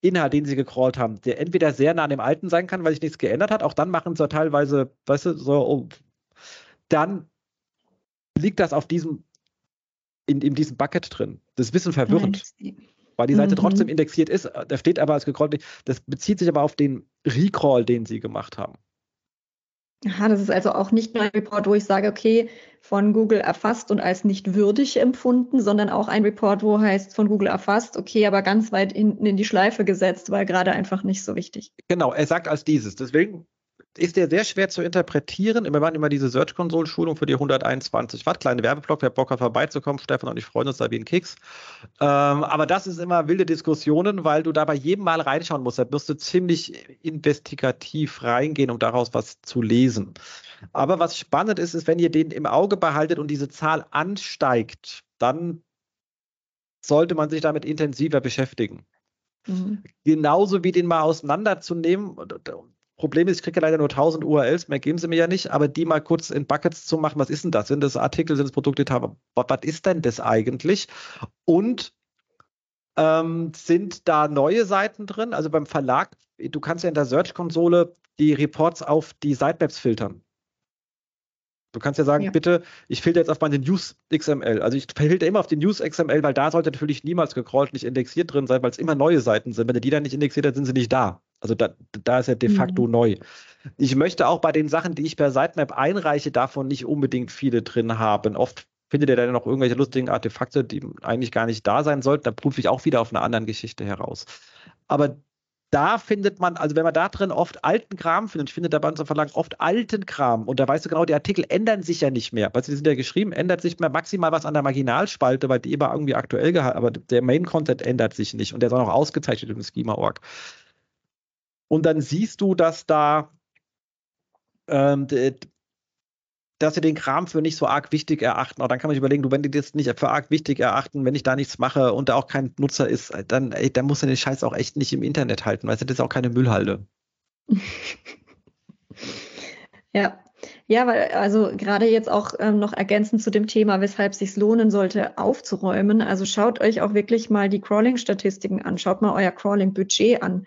Inhalt, den sie gecrawlt haben, der entweder sehr nah an dem alten sein kann, weil sich nichts geändert hat, auch dann machen sie teilweise, weißt du, so, oh, dann liegt das auf diesem, in, in diesem Bucket drin. Das ist ein bisschen verwirrend. Weil die Seite mhm. trotzdem indexiert ist, da steht aber als gecrawlt, das bezieht sich aber auf den Recrawl, den sie gemacht haben. Aha, das ist also auch nicht nur ein Report, wo ich sage, okay, von Google erfasst und als nicht würdig empfunden, sondern auch ein Report, wo heißt von Google erfasst, okay, aber ganz weit hinten in die Schleife gesetzt, weil gerade einfach nicht so wichtig. Genau, er sagt als dieses. Deswegen ist der sehr schwer zu interpretieren. Wir machen immer diese Search Console Schulung für die 121 Watt. Kleine Werbeblock, wer Bock hat vorbeizukommen. Stefan und ich freuen uns da wie ein Keks. Ähm, aber das ist immer wilde Diskussionen, weil du da bei jedem Mal reinschauen musst. Da musst du ziemlich investigativ reingehen, um daraus was zu lesen. Aber was spannend ist, ist, wenn ihr den im Auge behaltet und diese Zahl ansteigt, dann sollte man sich damit intensiver beschäftigen. Mhm. Genauso wie den mal auseinanderzunehmen. Problem ist, ich kriege ja leider nur 1000 URLs, mehr geben sie mir ja nicht, aber die mal kurz in Buckets zu machen, was ist denn das? Sind das Artikel, sind das? Was, was ist denn das eigentlich? Und ähm, sind da neue Seiten drin? Also beim Verlag, du kannst ja in der Search-Konsole die Reports auf die Sitemaps filtern. Du kannst ja sagen, ja. bitte, ich filter jetzt auf meine News XML. Also ich filter immer auf die News XML, weil da sollte natürlich niemals gecrawlt, nicht indexiert drin sein, weil es immer neue Seiten sind. Wenn du die dann nicht indexiert hast, sind sie nicht da. Also da, da ist er de facto mhm. neu. Ich möchte auch bei den Sachen, die ich per Sitemap einreiche, davon nicht unbedingt viele drin haben. Oft findet ihr dann noch irgendwelche lustigen Artefakte, die eigentlich gar nicht da sein sollten. Da prüfe ich auch wieder auf einer anderen Geschichte heraus. Aber da findet man, also wenn man da drin oft alten Kram findet, ich finde da bei unserem Verlag oft alten Kram und da weißt du genau, die Artikel ändern sich ja nicht mehr. Weißt du, die sind ja geschrieben, ändert sich mehr maximal was an der Marginalspalte, weil die immer irgendwie aktuell gehalten, aber der Main-Content ändert sich nicht und der ist auch noch ausgezeichnet im Schema.org. Und dann siehst du, dass da ähm, dass sie den Kram für nicht so arg wichtig erachten. Und dann kann man sich überlegen, du, wenn die das nicht für arg wichtig erachten, wenn ich da nichts mache und da auch kein Nutzer ist, dann, ey, dann muss er den Scheiß auch echt nicht im Internet halten, weil das ist auch keine Müllhalde. (laughs) ja. Ja, weil also gerade jetzt auch ähm, noch ergänzend zu dem Thema, weshalb es sich lohnen sollte, aufzuräumen. Also schaut euch auch wirklich mal die Crawling-Statistiken an, schaut mal euer Crawling-Budget an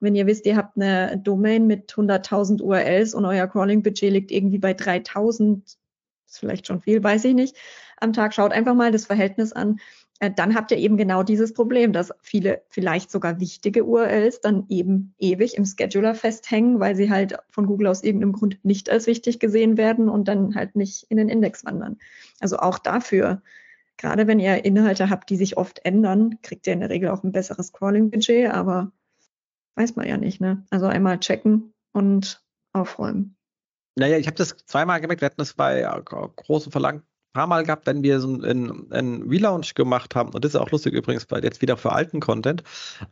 wenn ihr wisst, ihr habt eine Domain mit 100.000 URLs und euer Crawling-Budget liegt irgendwie bei 3.000, ist vielleicht schon viel, weiß ich nicht, am Tag, schaut einfach mal das Verhältnis an. Äh, dann habt ihr eben genau dieses Problem, dass viele vielleicht sogar wichtige URLs dann eben ewig im Scheduler festhängen, weil sie halt von Google aus irgendeinem Grund nicht als wichtig gesehen werden und dann halt nicht in den Index wandern. Also auch dafür gerade wenn ihr Inhalte habt, die sich oft ändern, kriegt ihr in der Regel auch ein besseres Crawling-Budget, aber weiß man ja nicht, ne? Also einmal checken und aufräumen. Naja, ich habe das zweimal gemerkt, wir hatten das bei äh, großen Verlagen paar Mal gehabt, wenn wir so einen, einen Relaunch gemacht haben, und das ist auch lustig übrigens, jetzt wieder für alten Content,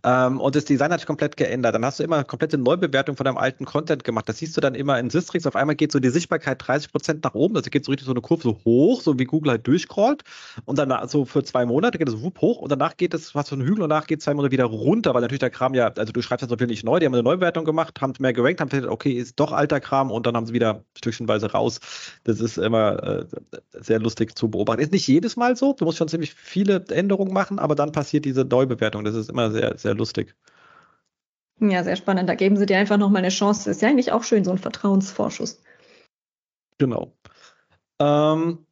ähm, und das Design hat sich komplett geändert. Dann hast du immer eine komplette Neubewertung von deinem alten Content gemacht. Das siehst du dann immer in Sistrix. Auf einmal geht so die Sichtbarkeit 30 Prozent nach oben, also geht so richtig so eine Kurve so hoch, so wie Google halt durchcrawlt. Und dann so für zwei Monate geht es wupp hoch und danach geht es was von Hügel und danach geht es zwei Monate wieder runter, weil natürlich der Kram ja, also du schreibst das so viel nicht neu, die haben eine Neubewertung gemacht, haben mehr gerankt, haben gesagt, okay, ist doch alter Kram und dann haben sie wieder stückchenweise raus. Das ist immer äh, sehr lustig zu beobachten. Ist nicht jedes Mal so. Du musst schon ziemlich viele Änderungen machen, aber dann passiert diese Neubewertung. Das ist immer sehr, sehr lustig. Ja, sehr spannend. Da geben sie dir einfach nochmal eine Chance. Das ist ja eigentlich auch schön, so ein Vertrauensvorschuss. Genau. Ähm,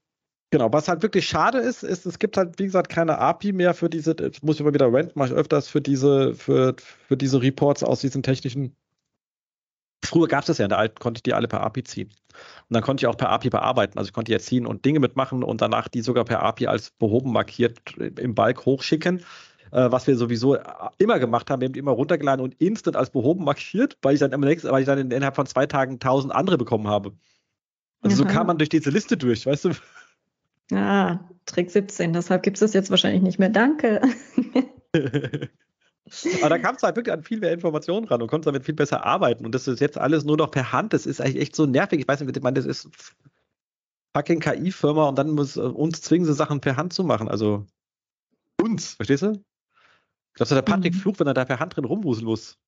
genau, was halt wirklich schade ist, ist, es gibt halt, wie gesagt, keine API mehr für diese, das muss ich immer wieder renten, mache ich öfters für diese, für, für diese Reports aus diesen technischen Früher gab es das ja, in der alten konnte ich die alle per API ziehen. Und dann konnte ich auch per API bearbeiten. Also ich konnte jetzt ziehen und Dinge mitmachen und danach die sogar per API als behoben markiert im Balk hochschicken. Äh, was wir sowieso immer gemacht haben, wir haben die immer runtergeladen und instant als behoben markiert, weil ich dann, im nächsten, weil ich dann innerhalb von zwei Tagen tausend andere bekommen habe. Also Aha. so kam man durch diese Liste durch, weißt du? Ah, Trick 17, deshalb gibt es das jetzt wahrscheinlich nicht mehr. Danke. (laughs) Aber da kamst du halt wirklich an viel mehr Informationen ran und konntest damit viel besser arbeiten. Und das ist jetzt alles nur noch per Hand. Das ist eigentlich echt so nervig. Ich weiß nicht, ich meine, das ist fucking KI-Firma und dann muss äh, uns zwingen sie Sachen per Hand zu machen. Also uns, verstehst du? Glaubst du, der Patrick mhm. flucht, wenn er da per Hand drin rumwuseln muss?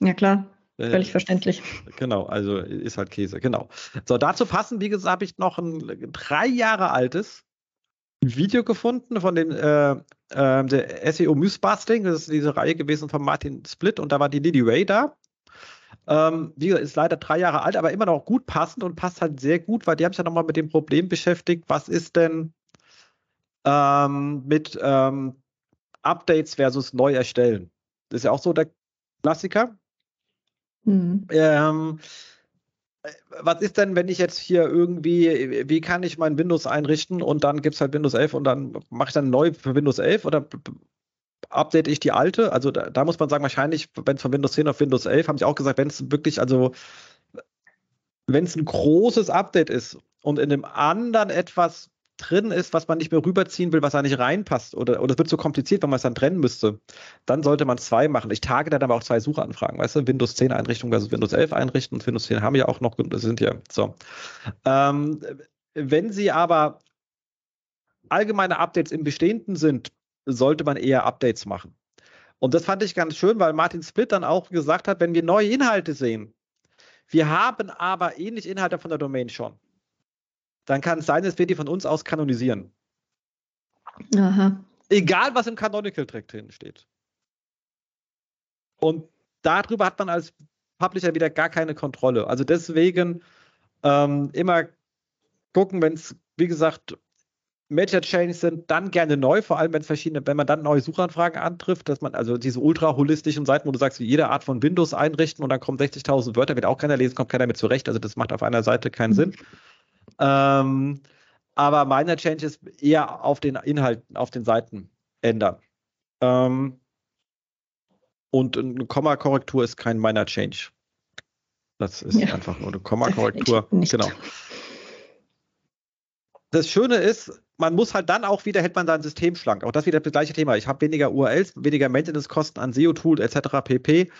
Ja, klar. Äh, Völlig äh, verständlich. Genau, also ist halt Käse, genau. So, dazu passen, wie gesagt, habe ich noch ein drei Jahre altes Video gefunden von dem äh, äh, der SEO Mythbusting. Das ist diese Reihe gewesen von Martin Split und da war die Lily Ray da. Ähm, wie gesagt, ist leider drei Jahre alt, aber immer noch gut passend und passt halt sehr gut, weil die haben sich ja nochmal mit dem Problem beschäftigt, was ist denn ähm, mit ähm, Updates versus neu erstellen. Das ist ja auch so der Klassiker. Mhm. Ähm, was ist denn, wenn ich jetzt hier irgendwie, wie kann ich mein Windows einrichten und dann gibt es halt Windows 11 und dann mache ich dann neu für Windows 11 oder update ich die alte? Also da, da muss man sagen, wahrscheinlich, wenn es von Windows 10 auf Windows 11, haben sie auch gesagt, wenn es wirklich, also wenn es ein großes Update ist und in dem anderen etwas drin ist, was man nicht mehr rüberziehen will, was da nicht reinpasst oder, oder es wird so kompliziert, wenn man es dann trennen müsste, dann sollte man zwei machen. Ich tage dann aber auch zwei Suchanfragen, weißt du, Windows 10 Einrichtung versus Windows 11 einrichten und Windows 10 haben ja auch noch, das sind ja so. Ähm, wenn Sie aber allgemeine Updates im Bestehenden sind, sollte man eher Updates machen. Und das fand ich ganz schön, weil Martin Split dann auch gesagt hat, wenn wir neue Inhalte sehen, wir haben aber ähnliche Inhalte von der Domain schon dann kann es sein, dass wir die von uns aus kanonisieren. Aha. Egal, was im Canonical Track drin steht. Und darüber hat man als Publisher wieder gar keine Kontrolle. Also deswegen ähm, immer gucken, wenn es, wie gesagt, Major Chains sind, dann gerne neu, vor allem wenn es verschiedene, wenn man dann neue Suchanfragen antrifft, dass man also diese ultra holistischen Seiten, wo du sagst, wie jede Art von Windows einrichten und dann kommen 60.000 Wörter, wird auch keiner lesen, kommt keiner mit zurecht. Also das macht auf einer Seite keinen Sinn. Ähm, aber Minor Changes eher auf den Inhalten, auf den Seiten ändern. Ähm, und eine Komma-Korrektur ist kein Minor Change. Das ist ja. einfach nur eine Komma-Korrektur. (laughs) Genau. Das Schöne ist, man muss halt dann auch wieder, hält man sein System schlank. Auch das wieder das gleiche Thema. Ich habe weniger URLs, weniger Maintenance-Kosten an SEO-Tool etc. pp.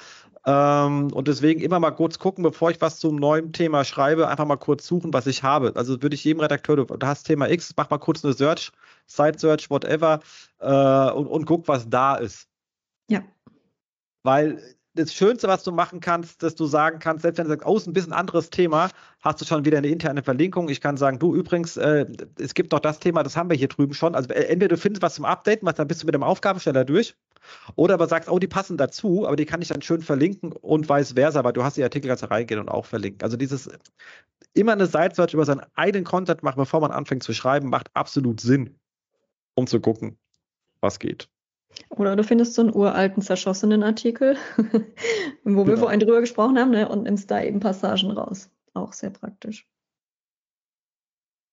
Ähm, und deswegen immer mal kurz gucken, bevor ich was zum neuen Thema schreibe, einfach mal kurz suchen, was ich habe. Also würde ich jedem Redakteur, du, hast Thema X, mach mal kurz eine Search, Site Search, whatever, äh, und, und guck, was da ist. Ja. Weil das Schönste, was du machen kannst, dass du sagen kannst, selbst wenn du sagst, oh, ist ein bisschen anderes Thema, hast du schon wieder eine interne Verlinkung. Ich kann sagen, du übrigens, äh, es gibt noch das Thema, das haben wir hier drüben schon. Also äh, entweder du findest was zum Updaten, was dann bist du mit dem Aufgabensteller durch, oder aber sagst, oh, die passen dazu, aber die kann ich dann schön verlinken und vice versa, weil du hast die Artikel ganz reingehen und auch verlinken. Also dieses immer eine Site-Search über seinen eigenen Content machen, bevor man anfängt zu schreiben, macht absolut Sinn, um zu gucken, was geht. Oder du findest so einen uralten, zerschossenen Artikel, (laughs) wo genau. wir vorhin drüber gesprochen haben, ne, und nimmst da eben Passagen raus. Auch sehr praktisch.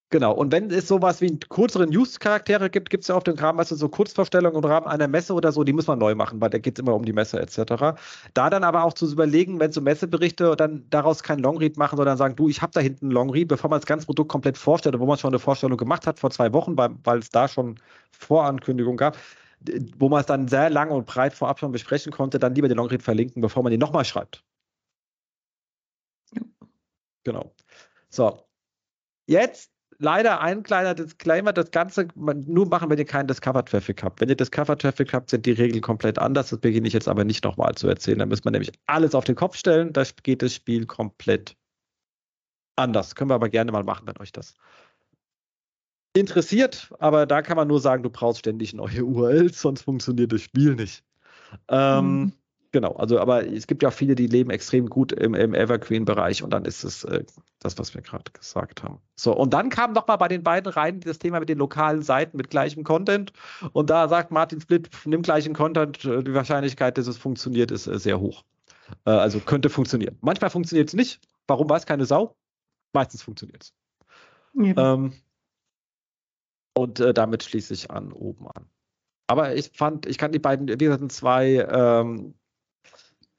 Genau, und wenn es sowas wie kürzere News-Charaktere gibt, gibt es ja auf dem Rahmen, also so Kurzvorstellungen im Rahmen einer Messe oder so, die muss man neu machen, weil da geht es immer um die Messe etc. Da dann aber auch zu überlegen, wenn so Messeberichte dann daraus kein Longread machen, sondern sagen, du, ich habe da hinten einen Longread, bevor man das ganze Produkt komplett vorstellt, wo man schon eine Vorstellung gemacht hat vor zwei Wochen, weil, weil es da schon Vorankündigung gab, wo man es dann sehr lang und breit vorab schon besprechen konnte, dann lieber den Longread verlinken, bevor man den nochmal schreibt. Ja. Genau. So. Jetzt leider ein kleiner Disclaimer, das Ganze nur machen, wenn ihr keinen Discover-Traffic habt. Wenn ihr Discover-Traffic habt, sind die Regeln komplett anders. Das beginne ich jetzt aber nicht nochmal zu erzählen. Da muss man nämlich alles auf den Kopf stellen. Da geht das Spiel komplett anders. Können wir aber gerne mal machen, wenn euch das interessiert. Aber da kann man nur sagen, du brauchst ständig neue (laughs) URLs, sonst funktioniert das Spiel nicht. Ähm, mhm. Genau, also aber es gibt ja auch viele, die leben extrem gut im, im Evergreen-Bereich und dann ist es äh, das, was wir gerade gesagt haben. So, und dann kam nochmal bei den beiden rein das Thema mit den lokalen Seiten mit gleichem Content und da sagt Martin Split, nimm gleichen Content, äh, die Wahrscheinlichkeit, dass es funktioniert, ist äh, sehr hoch. Äh, also könnte funktionieren. Manchmal funktioniert es nicht. Warum weiß keine Sau? Meistens funktioniert es. Ja. Ähm, und äh, damit schließe ich an oben an. Aber ich fand, ich kann die beiden, wie gesagt, zwei ähm,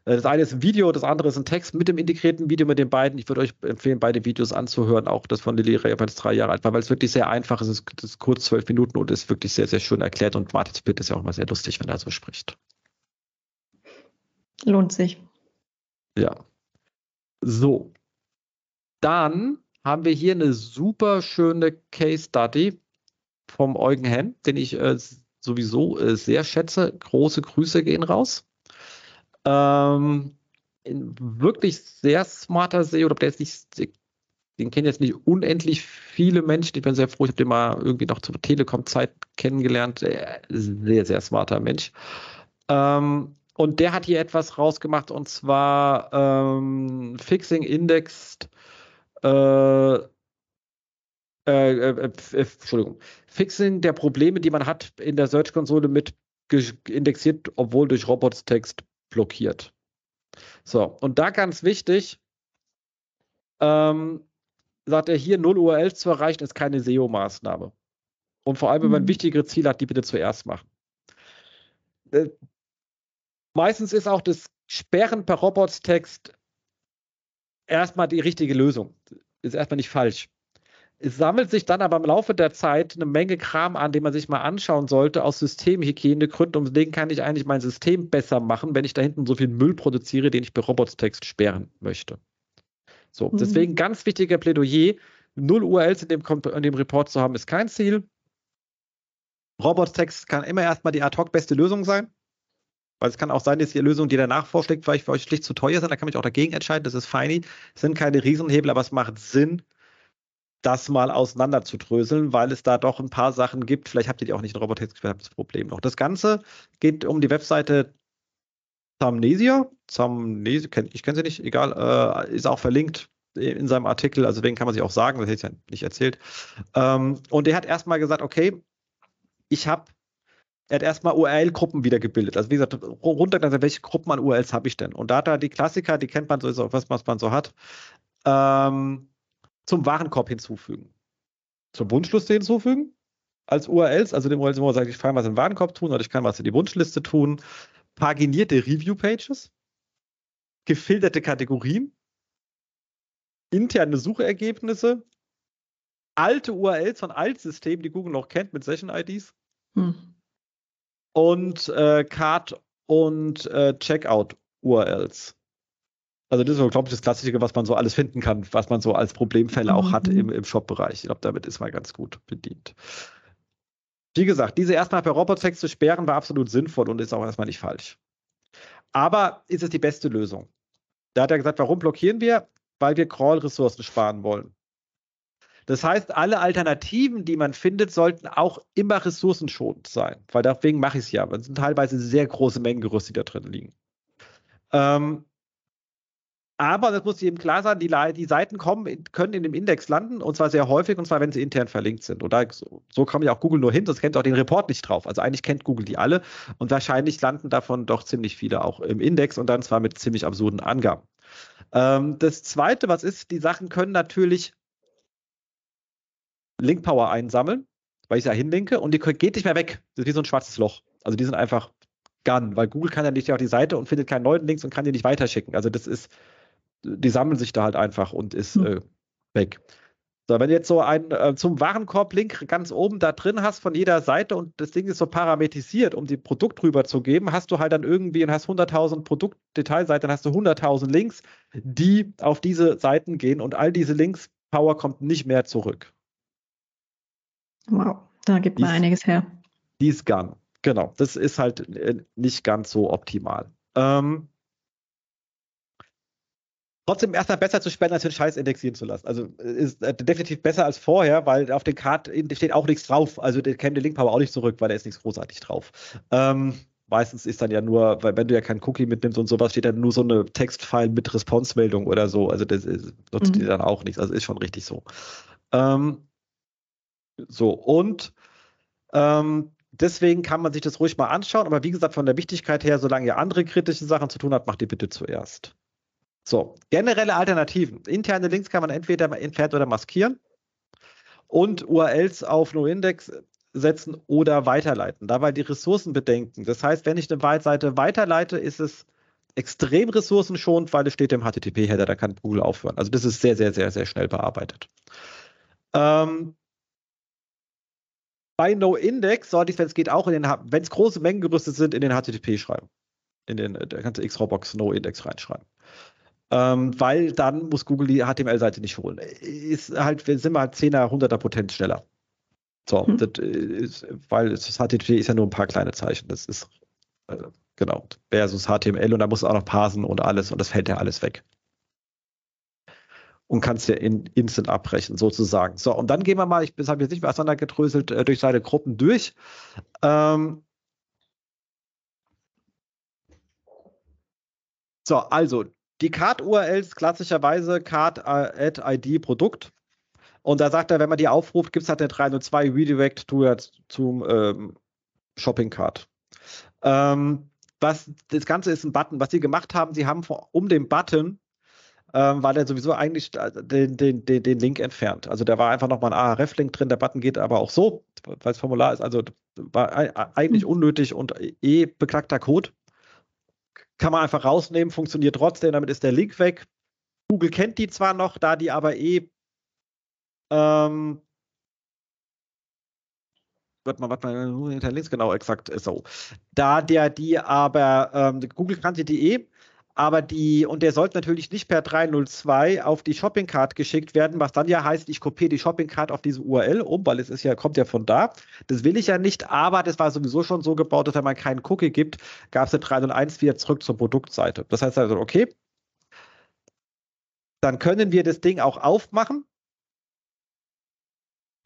äh, das eine ist ein Video, das andere ist ein Text mit dem integrierten Video mit den beiden. Ich würde euch empfehlen, beide Videos anzuhören, auch das von Lilly Ray, weil es drei Jahre alt war, weil es wirklich sehr einfach ist. Es ist kurz zwölf Minuten und ist wirklich sehr, sehr schön erklärt. Und Martin Split ist ja auch immer sehr lustig, wenn er so spricht. Lohnt sich. Ja. So. Dann haben wir hier eine super schöne Case Study vom Eugen Henn, den ich äh, sowieso äh, sehr schätze. Große Grüße gehen raus. Ähm, wirklich sehr smarter SEO, oder der ist nicht, den kennen jetzt nicht unendlich viele Menschen. Ich bin sehr froh, ich habe den mal irgendwie noch zur Telekom-Zeit kennengelernt. Sehr, sehr smarter Mensch. Ähm, und der hat hier etwas rausgemacht und zwar ähm, Fixing Indexed. Äh, äh, äh, äh Entschuldigung. Fixing der Probleme, die man hat in der Search-Konsole mit indexiert, obwohl durch Robots-Text blockiert. So, und da ganz wichtig, ähm, sagt er hier, null URLs zu erreichen, ist keine SEO-Maßnahme. Und vor allem, wenn man mhm. wichtigere Ziele hat, die bitte zuerst machen. Äh, meistens ist auch das Sperren per Robots-Text erstmal die richtige Lösung. Ist erstmal nicht falsch. Es sammelt sich dann aber im Laufe der Zeit eine Menge Kram an, den man sich mal anschauen sollte aus Systemhygienegründen. Und deswegen kann ich eigentlich mein System besser machen, wenn ich da hinten so viel Müll produziere, den ich per Robots-Text sperren möchte. So, mhm. deswegen ganz wichtiger Plädoyer. Null URLs in dem, in dem Report zu haben, ist kein Ziel. Robots-Text kann immer erstmal die ad hoc beste Lösung sein. Weil es kann auch sein, dass die Lösung, die danach vorschlägt, vielleicht für euch schlicht zu teuer sind. Da kann man auch dagegen entscheiden. Das ist feini. Es sind keine Riesenhebel, aber es macht Sinn, das mal auseinander zu dröseln, weil es da doch ein paar Sachen gibt. Vielleicht habt ihr die auch nicht in Robotex, das Problem noch. Das Ganze geht um die Webseite Zamnesia. Zamnesia, ich kenne sie nicht, egal, äh, ist auch verlinkt in seinem Artikel, also deswegen kann man sich auch sagen, das hätte ich ja nicht erzählt. Ähm, und der hat erstmal gesagt, okay, ich habe, er hat erstmal URL-Gruppen wieder gebildet. Also wie gesagt, runtergelassen, welche Gruppen an URLs habe ich denn? Und da hat er die Klassiker, die kennt man so, was man so hat. Ähm, zum Warenkorb hinzufügen. Zur Wunschliste hinzufügen als URLs, also dem URLs, wo man sagt, ich kann was in den Warenkorb tun oder ich kann was in die Wunschliste tun. Paginierte Review-Pages, gefilterte Kategorien, interne Suchergebnisse, alte URLs von Altsystemen, die Google noch kennt mit Session-IDs hm. und äh, Card- und äh, Checkout-URLs. Also das ist, glaube ich, das Klassische, was man so alles finden kann, was man so als Problemfälle auch mhm. hat im, im Shop-Bereich. Ich glaube, damit ist man ganz gut bedient. Wie gesagt, diese erstmal per Robotext zu sperren war absolut sinnvoll und ist auch erstmal nicht falsch. Aber ist es die beste Lösung? Da hat er gesagt, warum blockieren wir? Weil wir Crawl-Ressourcen sparen wollen. Das heißt, alle Alternativen, die man findet, sollten auch immer ressourcenschonend sein, weil deswegen mache ich es ja. Es sind teilweise sehr große Mengen Gerüste, die da drin liegen. Ähm, aber das muss eben klar sein, die, die, Seiten kommen, können in dem Index landen und zwar sehr häufig und zwar, wenn sie intern verlinkt sind. Und da, so, so kommt ja auch Google nur hin, das kennt auch den Report nicht drauf. Also eigentlich kennt Google die alle und wahrscheinlich landen davon doch ziemlich viele auch im Index und dann zwar mit ziemlich absurden Angaben. Ähm, das zweite, was ist, die Sachen können natürlich Link Power einsammeln, weil ich ja hinlinke und die geht nicht mehr weg. Das ist wie so ein schwarzes Loch. Also die sind einfach gone, weil Google kann ja nicht auf die Seite und findet keinen neuen Links und kann die nicht weiterschicken. Also das ist die sammeln sich da halt einfach und ist hm. äh, weg. So, wenn du jetzt so einen äh, zum Warenkorb-Link ganz oben da drin hast von jeder Seite und das Ding ist so parametrisiert, um die Produkt rüberzugeben, hast du halt dann irgendwie und hast 100.000 Produktdetailseiten, dann hast du 100.000 Links, die auf diese Seiten gehen und all diese Links, Power kommt nicht mehr zurück. Wow, da gibt man einiges her. Die ist gone, genau. Das ist halt äh, nicht ganz so optimal. Ähm, trotzdem erstmal besser zu sperren, als den Scheiß indexieren zu lassen. Also ist äh, definitiv besser als vorher, weil auf den Card steht auch nichts drauf. Also der käme der Link Power auch nicht zurück, weil da ist nichts großartig drauf. Ähm, meistens ist dann ja nur, weil wenn du ja keinen Cookie mitnimmst und sowas, steht dann nur so eine Textfile mit Response-Meldung oder so. Also das ist, nutzt mhm. die dann auch nichts. Also ist schon richtig so. Ähm, so, und ähm, deswegen kann man sich das ruhig mal anschauen. Aber wie gesagt, von der Wichtigkeit her, solange ihr andere kritische Sachen zu tun habt, macht ihr bitte zuerst. So, generelle Alternativen. Interne Links kann man entweder entfernen oder maskieren und URLs auf NoIndex setzen oder weiterleiten. Dabei die Ressourcen bedenken. Das heißt, wenn ich eine Seite weiterleite, ist es extrem ressourcenschonend, weil es steht im HTTP-Header, da kann Google aufhören. Also das ist sehr, sehr, sehr, sehr schnell bearbeitet. Ähm, bei NoIndex sollte ich, wenn es geht, auch in den, wenn es große Mengen gerüstet sind, in den HTTP schreiben. In den, der ganze X-Rawbox NoIndex reinschreiben. Ähm, weil dann muss Google die HTML-Seite nicht holen. Ist halt, sind wir halt 10er, 100er Potenz schneller. So, hm. das ist, weil das HTTP ist ja nur ein paar kleine Zeichen. Das ist, äh, genau, versus HTML und da musst du auch noch parsen und alles und das fällt ja alles weg. Und kannst ja in instant abbrechen, sozusagen. So, und dann gehen wir mal, ich habe jetzt nicht mehr auseinandergedröselt, äh, durch seine Gruppen durch. Ähm, so, also die Card-URLs klassischerweise Card äh, at ID Produkt. Und da sagt er, wenn man die aufruft, gibt es halt eine 302 Redirect to, zum ähm, Shopping Card. Ähm, was, das Ganze ist ein Button. Was sie gemacht haben, sie haben vor, um den Button ähm, weil er sowieso eigentlich den, den, den, den Link entfernt. Also da war einfach nochmal ein ARF-Link drin, der Button geht aber auch so, weil es Formular ist, also war eigentlich mhm. unnötig und eh beklagter Code. Kann man einfach rausnehmen, funktioniert trotzdem, damit ist der Link weg. Google kennt die zwar noch, da die aber eh ähm, warte mal, warte mal, hinter links, genau, exakt so. Da der die aber, ähm, Google kannte die eh, aber die, und der sollte natürlich nicht per 302 auf die Shopping Card geschickt werden, was dann ja heißt, ich kopiere die Shopping Card auf diese URL um, weil es ist ja, kommt ja von da. Das will ich ja nicht, aber das war sowieso schon so gebaut, dass wenn man keinen Cookie gibt, gab es eine 301 wieder zurück zur Produktseite. Das heißt also, okay, dann können wir das Ding auch aufmachen.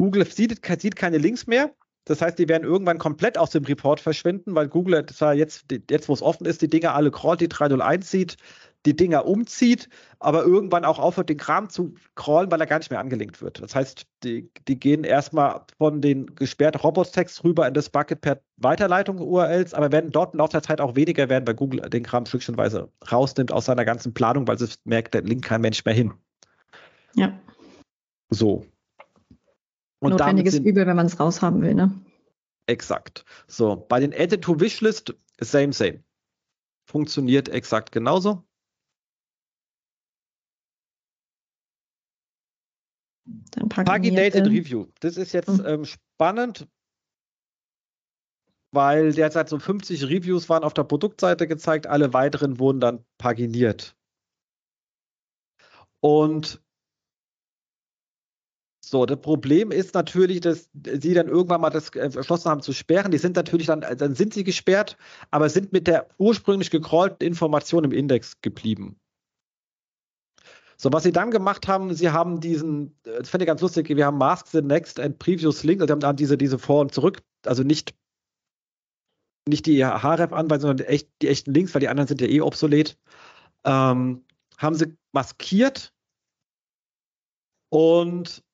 Google sieht, sieht keine Links mehr. Das heißt, die werden irgendwann komplett aus dem Report verschwinden, weil Google zwar jetzt, jetzt wo es offen ist, die Dinger alle crawlt, die 301 sieht, die Dinger umzieht, aber irgendwann auch aufhört, den Kram zu crawlen, weil er gar nicht mehr angelinkt wird. Das heißt, die, die gehen erstmal von den gesperrten Robots-Text rüber in das Bucket per Weiterleitung URLs, aber werden dort im Laufe der Zeit auch weniger werden, weil Google den Kram stückchenweise rausnimmt aus seiner ganzen Planung, weil es merkt, der linkt kein Mensch mehr hin. Ja. So. Und Notwendiges sind, Übel, wenn man es raushaben will, ne? Exakt. So, bei den Edit to Wishlist, same, same. Funktioniert exakt genauso. Dann Paginated Review. Das ist jetzt hm. ähm, spannend, weil derzeit so 50 Reviews waren auf der Produktseite gezeigt, alle weiteren wurden dann paginiert. Und so, das Problem ist natürlich, dass sie dann irgendwann mal das äh, beschlossen haben zu sperren. Die sind natürlich dann, dann sind sie gesperrt, aber sind mit der ursprünglich gecrawlten Information im Index geblieben. So, was sie dann gemacht haben, sie haben diesen, äh, das fände ich ganz lustig, wir haben Mask the Next and Previous Link, also haben diese, diese Vor- und Zurück, also nicht, nicht die href-Anweisung, sondern echt, die echten Links, weil die anderen sind ja eh obsolet, ähm, haben sie maskiert und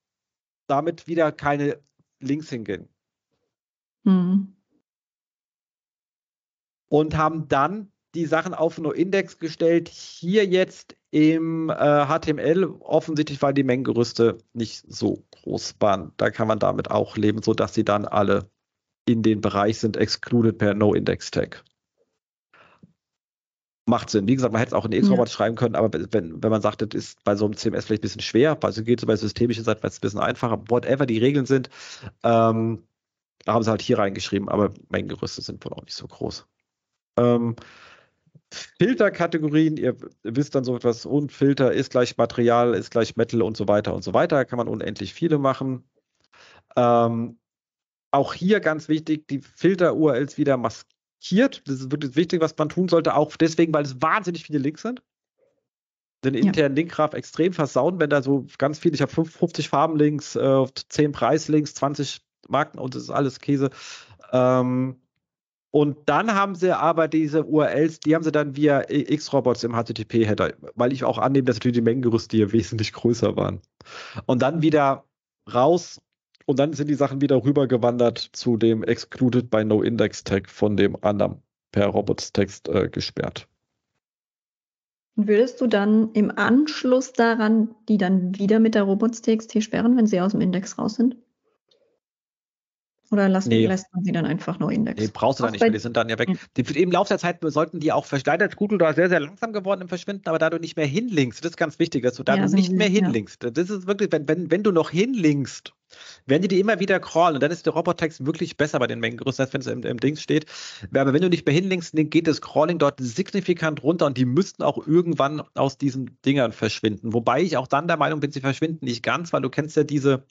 damit wieder keine Links hingehen. Mhm. Und haben dann die Sachen auf No-Index gestellt. Hier jetzt im äh, HTML, offensichtlich, weil die Mengengerüste nicht so groß waren. Da kann man damit auch leben, sodass sie dann alle in den Bereich sind, excluded per No-Index-Tag macht Sinn. Wie gesagt, man hätte es auch in X-Robot ja. schreiben können, aber wenn, wenn man sagt, das ist bei so einem CMS vielleicht ein bisschen schwer, also geht es bei systemischen Seiten ein bisschen einfacher, whatever die Regeln sind, ähm, haben sie halt hier reingeschrieben, aber Mengengerüste sind wohl auch nicht so groß. Ähm, Filterkategorien, ihr wisst dann so etwas, und Filter ist gleich Material, ist gleich Metal und so weiter und so weiter, kann man unendlich viele machen. Ähm, auch hier ganz wichtig, die Filter-URLs wieder maskieren markiert. Das ist wirklich wichtig, was man tun sollte, auch deswegen, weil es wahnsinnig viele Links sind. Den internen ja. Linkgraph extrem versauen, wenn da so ganz viel, ich habe 50 Farbenlinks, äh, 10 Preislinks, 20 Marken und das ist alles Käse. Ähm, und dann haben sie aber diese URLs, die haben sie dann via X-Robots im HTTP-Header, weil ich auch annehme, dass natürlich die Mengengerüste hier wesentlich größer waren. Und dann wieder raus und dann sind die Sachen wieder rübergewandert zu dem Excluded by No Index Tag von dem anderen per Robots-Text äh, gesperrt. Würdest du dann im Anschluss daran die dann wieder mit der Robots.txt sperren, wenn sie aus dem Index raus sind? Oder lassen, nee. lässt man sie dann einfach nur Index? Nee, brauchst du dann nicht, weil die sind dann ja weg. Die, Im Laufe der Zeit sollten die auch, leider ist Google da sehr, sehr langsam geworden im Verschwinden, aber da du nicht mehr hinlinkst, das ist ganz wichtig, dass du da ja, nicht mehr hinlinkst. Ja. Das ist wirklich, wenn, wenn, wenn du noch hinlinkst, werden die die immer wieder crawlen und dann ist der Robotext wirklich besser bei den Mengengrößen, als wenn es im, im Dings steht. Aber wenn du nicht mehr hinlinkst, dann geht das Crawling dort signifikant runter und die müssten auch irgendwann aus diesen Dingern verschwinden. Wobei ich auch dann der Meinung bin, sie verschwinden nicht ganz, weil du kennst ja diese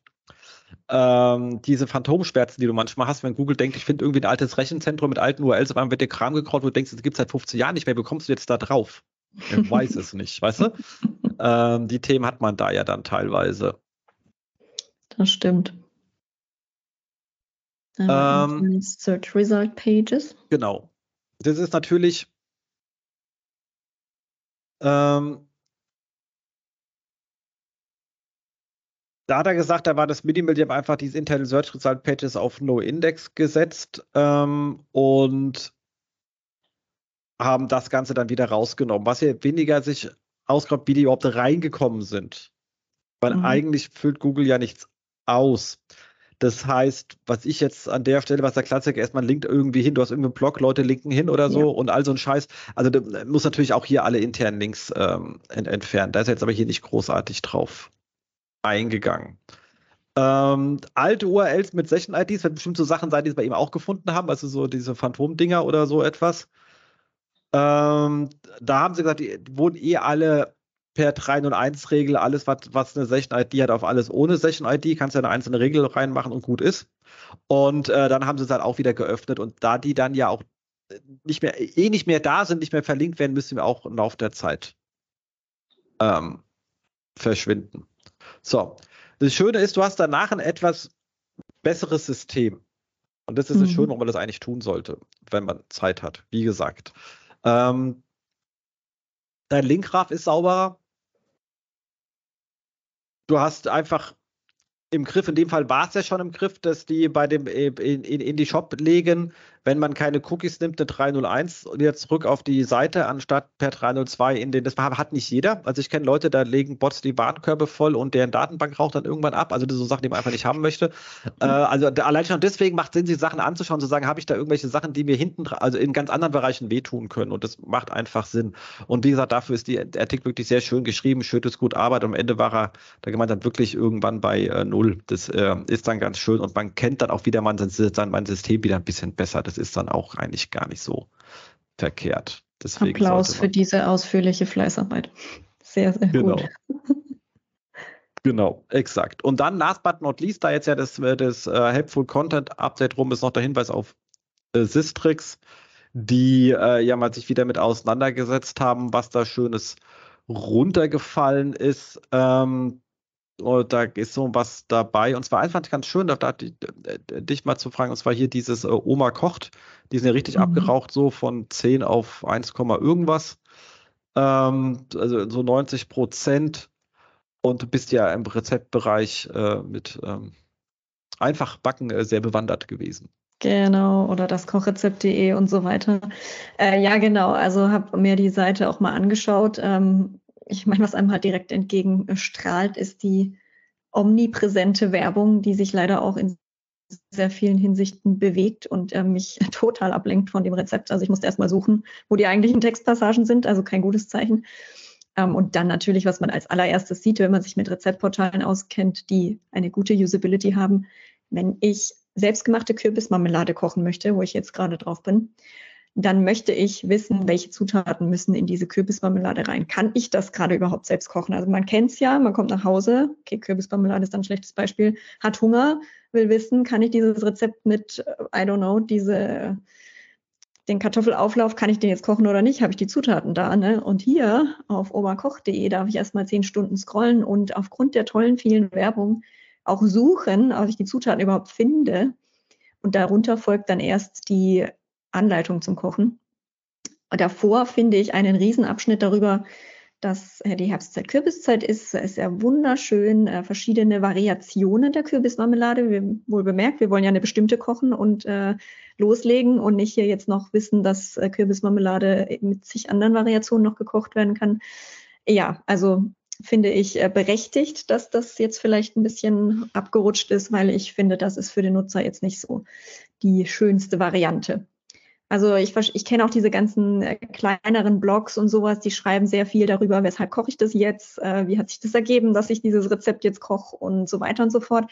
ähm, diese Phantomschwärzen, die du manchmal hast, wenn Google denkt, ich finde irgendwie ein altes Rechenzentrum mit alten URLs, auf einmal wird dir Kram gecrawlt, wo du denkst, das gibt es seit 15 Jahren nicht mehr, wie kommst du jetzt da drauf? Ich (laughs) weiß es nicht, weißt du? Ähm, die Themen hat man da ja dann teilweise. Das stimmt. Ähm, Search Result Pages. Genau. Das ist natürlich ähm, Da hat er gesagt, da war das Minimal, die haben einfach diese Internal Search Result Pages auf No Index gesetzt ähm, und haben das Ganze dann wieder rausgenommen. Was hier weniger sich ausgegraben, wie die überhaupt reingekommen sind. Weil mhm. eigentlich füllt Google ja nichts aus. Das heißt, was ich jetzt an der Stelle, was der Klassiker ist, man linkt irgendwie hin, du hast irgendeinen Blog, Leute linken hin oder so ja. und all so ein Scheiß. Also da muss natürlich auch hier alle internen Links ähm, ent entfernen. Da ist jetzt aber hier nicht großartig drauf eingegangen. Ähm, alte URLs mit Session-IDs, wird bestimmt so Sachen sein, die sie bei ihm auch gefunden haben, also so diese Phantom-Dinger oder so etwas. Ähm, da haben sie gesagt, die wurden eh alle per 301-Regel, alles, was, was eine Session-ID hat, auf alles ohne Session-ID, kannst du eine einzelne Regel reinmachen und gut ist. Und äh, dann haben sie es halt auch wieder geöffnet und da die dann ja auch nicht mehr, eh nicht mehr da sind, nicht mehr verlinkt werden, müssen wir auch im Laufe der Zeit ähm, verschwinden. So. Das Schöne ist, du hast danach ein etwas besseres System. Und das ist mhm. das Schöne, warum man das eigentlich tun sollte, wenn man Zeit hat. Wie gesagt. Ähm, dein Linkgraph ist sauberer. Du hast einfach im Griff, in dem Fall war es ja schon im Griff, dass die bei dem äh, in, in, in die Shop legen, wenn man keine Cookies nimmt, eine 301 und wieder zurück auf die Seite, anstatt per 302 in den, das hat nicht jeder. Also ich kenne Leute, da legen Bots die Warenkörbe voll und deren Datenbank raucht dann irgendwann ab. Also das sind so Sachen, die man einfach nicht haben möchte. Äh, also allein schon deswegen macht Sinn, sich Sachen anzuschauen, zu sagen, habe ich da irgendwelche Sachen, die mir hinten, also in ganz anderen Bereichen wehtun können. Und das macht einfach Sinn. Und wie gesagt, dafür ist die, der Artikel wirklich sehr schön geschrieben, schönes gut Arbeit. Und am Ende war er, da gemeint dann wirklich irgendwann bei äh, null. Das äh, ist dann ganz schön und man kennt dann auch wieder man sein, mein System wieder ein bisschen besser. Das ist dann auch eigentlich gar nicht so verkehrt. Deswegen Applaus für diese ausführliche Fleißarbeit. Sehr, sehr genau. gut. Genau, exakt. Und dann, last but not least, da jetzt ja das, das uh, Helpful Content Update rum ist, noch der Hinweis auf äh, Sistrix, die äh, ja mal sich wieder mit auseinandergesetzt haben, was da Schönes runtergefallen ist. Ähm, und da ist so was dabei. Und zwar einfach ganz schön, da, da dich mal zu fragen, und zwar hier dieses äh, Oma kocht. Die sind ja richtig mhm. abgeraucht, so von 10 auf 1, irgendwas. Ähm, also so 90 Prozent. Und du bist ja im Rezeptbereich äh, mit ähm, einfach backen äh, sehr bewandert gewesen. Genau, oder das Kochrezept.de und so weiter. Äh, ja, genau. Also habe mir die Seite auch mal angeschaut. Ähm, ich meine, was einem halt direkt entgegenstrahlt, ist die omnipräsente Werbung, die sich leider auch in sehr vielen Hinsichten bewegt und äh, mich (laughs) total ablenkt von dem Rezept. Also ich musste erstmal suchen, wo die eigentlichen Textpassagen sind, also kein gutes Zeichen. Ähm, und dann natürlich, was man als allererstes sieht, wenn man sich mit Rezeptportalen auskennt, die eine gute Usability haben. Wenn ich selbstgemachte Kürbismarmelade kochen möchte, wo ich jetzt gerade drauf bin, dann möchte ich wissen, welche Zutaten müssen in diese Kürbismarmelade rein. Kann ich das gerade überhaupt selbst kochen? Also man kennt es ja, man kommt nach Hause, okay, Kürbismarmelade ist dann ein schlechtes Beispiel, hat Hunger, will wissen, kann ich dieses Rezept mit, I don't know, diese, den Kartoffelauflauf, kann ich den jetzt kochen oder nicht? Habe ich die Zutaten da? Ne? Und hier auf oberkoch.de darf ich erstmal zehn Stunden scrollen und aufgrund der tollen vielen Werbung auch suchen, ob ich die Zutaten überhaupt finde. Und darunter folgt dann erst die Anleitung zum Kochen. Davor finde ich einen Riesenabschnitt darüber, dass äh, die Herbstzeit Kürbiszeit ist. Es ist ja wunderschön, äh, verschiedene Variationen der Kürbismarmelade. Wir, wohl bemerkt, wir wollen ja eine bestimmte kochen und äh, loslegen und nicht hier jetzt noch wissen, dass äh, Kürbismarmelade mit zig anderen Variationen noch gekocht werden kann. Ja, also finde ich äh, berechtigt, dass das jetzt vielleicht ein bisschen abgerutscht ist, weil ich finde, das ist für den Nutzer jetzt nicht so die schönste Variante. Also ich, ich kenne auch diese ganzen äh, kleineren Blogs und sowas, die schreiben sehr viel darüber, weshalb koche ich das jetzt, äh, wie hat sich das ergeben, dass ich dieses Rezept jetzt koche und so weiter und so fort.